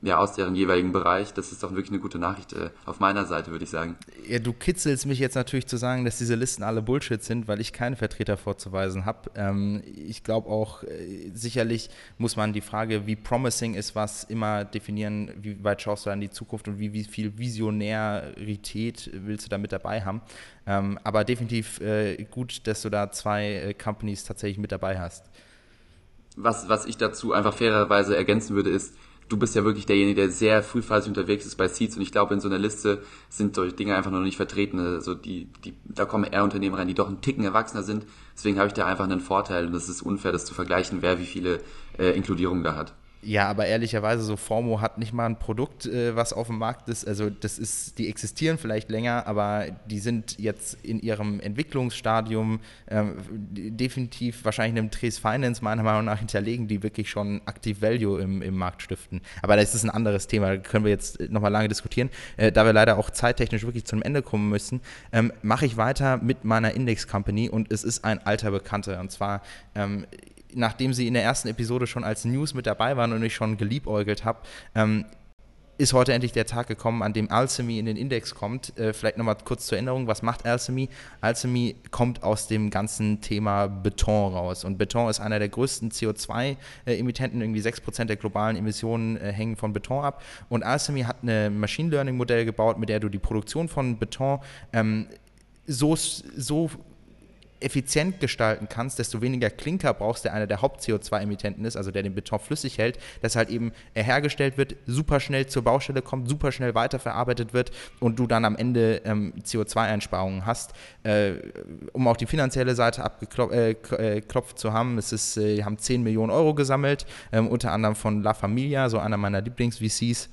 ja, aus deren jeweiligen Bereich. Das ist doch wirklich eine gute Nachricht äh, auf meiner Seite, würde ich sagen. Ja, du kitzelst mich jetzt natürlich zu sagen, dass diese Listen alle Bullshit sind, weil ich keine Vertreter vorzuweisen habe. Ähm, ich glaube auch, äh, sicherlich muss man die Frage, wie promising ist was, immer definieren, wie weit schaust du an die Zukunft und wie, wie viel Visionärität willst du da mit dabei haben. Ähm, aber definitiv äh, gut, dass du da zwei äh, Companies tatsächlich mit dabei hast. Was, was ich dazu einfach fairerweise ergänzen würde, ist, du bist ja wirklich derjenige, der sehr frühphasig unterwegs ist bei Seeds und ich glaube, in so einer Liste sind solche Dinge einfach noch nicht vertreten. Also die, die, da kommen eher Unternehmen rein, die doch einen Ticken erwachsener sind. Deswegen habe ich da einfach einen Vorteil und es ist unfair, das zu vergleichen, wer wie viele äh, Inkludierungen da hat. Ja, aber ehrlicherweise, so Formo hat nicht mal ein Produkt, äh, was auf dem Markt ist. Also das ist, die existieren vielleicht länger, aber die sind jetzt in ihrem Entwicklungsstadium ähm, definitiv wahrscheinlich einem Trace Finance meiner Meinung nach hinterlegen, die wirklich schon aktiv Value im, im Markt stiften. Aber das ist ein anderes Thema, da können wir jetzt nochmal lange diskutieren. Äh, da wir leider auch zeittechnisch wirklich zum Ende kommen müssen, ähm, mache ich weiter mit meiner Index Company und es ist ein alter Bekannter. Und zwar ähm, nachdem sie in der ersten Episode schon als News mit dabei waren und ich schon geliebäugelt habe, ähm, ist heute endlich der Tag gekommen, an dem Alchemy in den Index kommt. Äh, vielleicht nochmal kurz zur Erinnerung, was macht Alchemy? Alchemy kommt aus dem ganzen Thema Beton raus. Und Beton ist einer der größten CO2-Emittenten. Irgendwie 6% der globalen Emissionen äh, hängen von Beton ab. Und Alchemy hat ein Machine Learning-Modell gebaut, mit der du die Produktion von Beton ähm, so, so effizient gestalten kannst, desto weniger Klinker brauchst, der einer der Haupt-CO2-Emittenten ist, also der den Beton flüssig hält, dass halt eben er hergestellt wird, super schnell zur Baustelle kommt, super schnell weiterverarbeitet wird und du dann am Ende ähm, CO2-Einsparungen hast. Äh, um auch die finanzielle Seite abgeklopft äh, äh, zu haben, es ist, äh, haben 10 Millionen Euro gesammelt, ähm, unter anderem von La Familia, so einer meiner Lieblings-VCs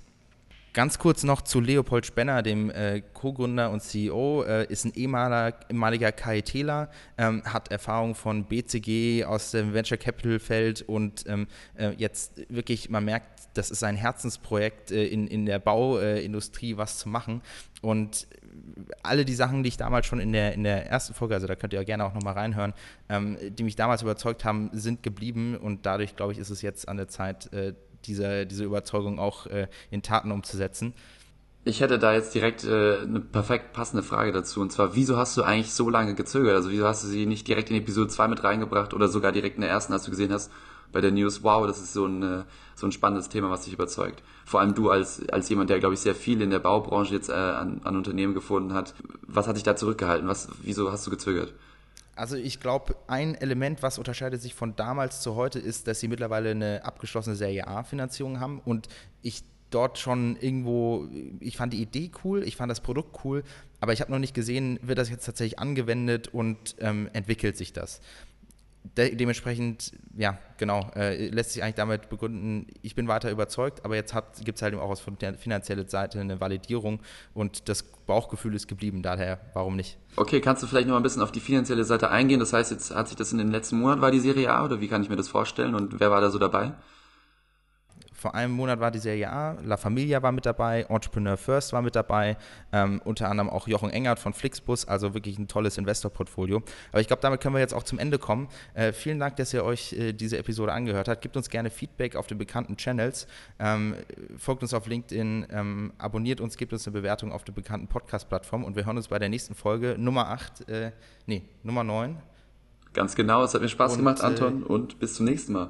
Ganz kurz noch zu Leopold Spenner, dem äh, Co-Gründer und CEO, äh, ist ein ehemaliger, ehemaliger KITler, ähm, hat Erfahrung von BCG aus dem Venture Capital Feld und ähm, äh, jetzt wirklich, man merkt, das ist ein Herzensprojekt äh, in, in der Bauindustrie, was zu machen. Und alle die Sachen, die ich damals schon in der, in der ersten Folge, also da könnt ihr auch gerne auch nochmal reinhören, ähm, die mich damals überzeugt haben, sind geblieben und dadurch, glaube ich, ist es jetzt an der Zeit, äh, diese, diese Überzeugung auch äh, in Taten umzusetzen. Ich hätte da jetzt direkt äh, eine perfekt passende Frage dazu. Und zwar, wieso hast du eigentlich so lange gezögert? Also wieso hast du sie nicht direkt in Episode 2 mit reingebracht oder sogar direkt in der ersten, als du gesehen hast bei der News, wow, das ist so ein, äh, so ein spannendes Thema, was dich überzeugt. Vor allem du als, als jemand, der, glaube ich, sehr viel in der Baubranche jetzt äh, an, an Unternehmen gefunden hat. Was hat dich da zurückgehalten? Was, wieso hast du gezögert? Also ich glaube, ein Element, was unterscheidet sich von damals zu heute, ist, dass sie mittlerweile eine abgeschlossene Serie A-Finanzierung haben und ich dort schon irgendwo, ich fand die Idee cool, ich fand das Produkt cool, aber ich habe noch nicht gesehen, wird das jetzt tatsächlich angewendet und ähm, entwickelt sich das de dementsprechend, ja, genau, äh, lässt sich eigentlich damit begründen, ich bin weiter überzeugt, aber jetzt gibt es halt auch aus finanzieller Seite eine Validierung und das Bauchgefühl ist geblieben, daher warum nicht? Okay, kannst du vielleicht noch ein bisschen auf die finanzielle Seite eingehen? Das heißt, jetzt hat sich das in den letzten Monaten, war die Serie A oder wie kann ich mir das vorstellen und wer war da so dabei? Vor einem Monat war die Serie A, La Familia war mit dabei, Entrepreneur First war mit dabei, ähm, unter anderem auch Jochen Engert von Flixbus, also wirklich ein tolles Investor-Portfolio. Aber ich glaube, damit können wir jetzt auch zum Ende kommen. Äh, vielen Dank, dass ihr euch äh, diese Episode angehört habt. Gebt uns gerne Feedback auf den bekannten Channels, ähm, folgt uns auf LinkedIn, ähm, abonniert uns, gebt uns eine Bewertung auf den bekannten Podcast-Plattformen und wir hören uns bei der nächsten Folge Nummer 8, äh, nee, Nummer 9. Ganz genau, es hat mir Spaß und, gemacht, Anton, äh, und bis zum nächsten Mal.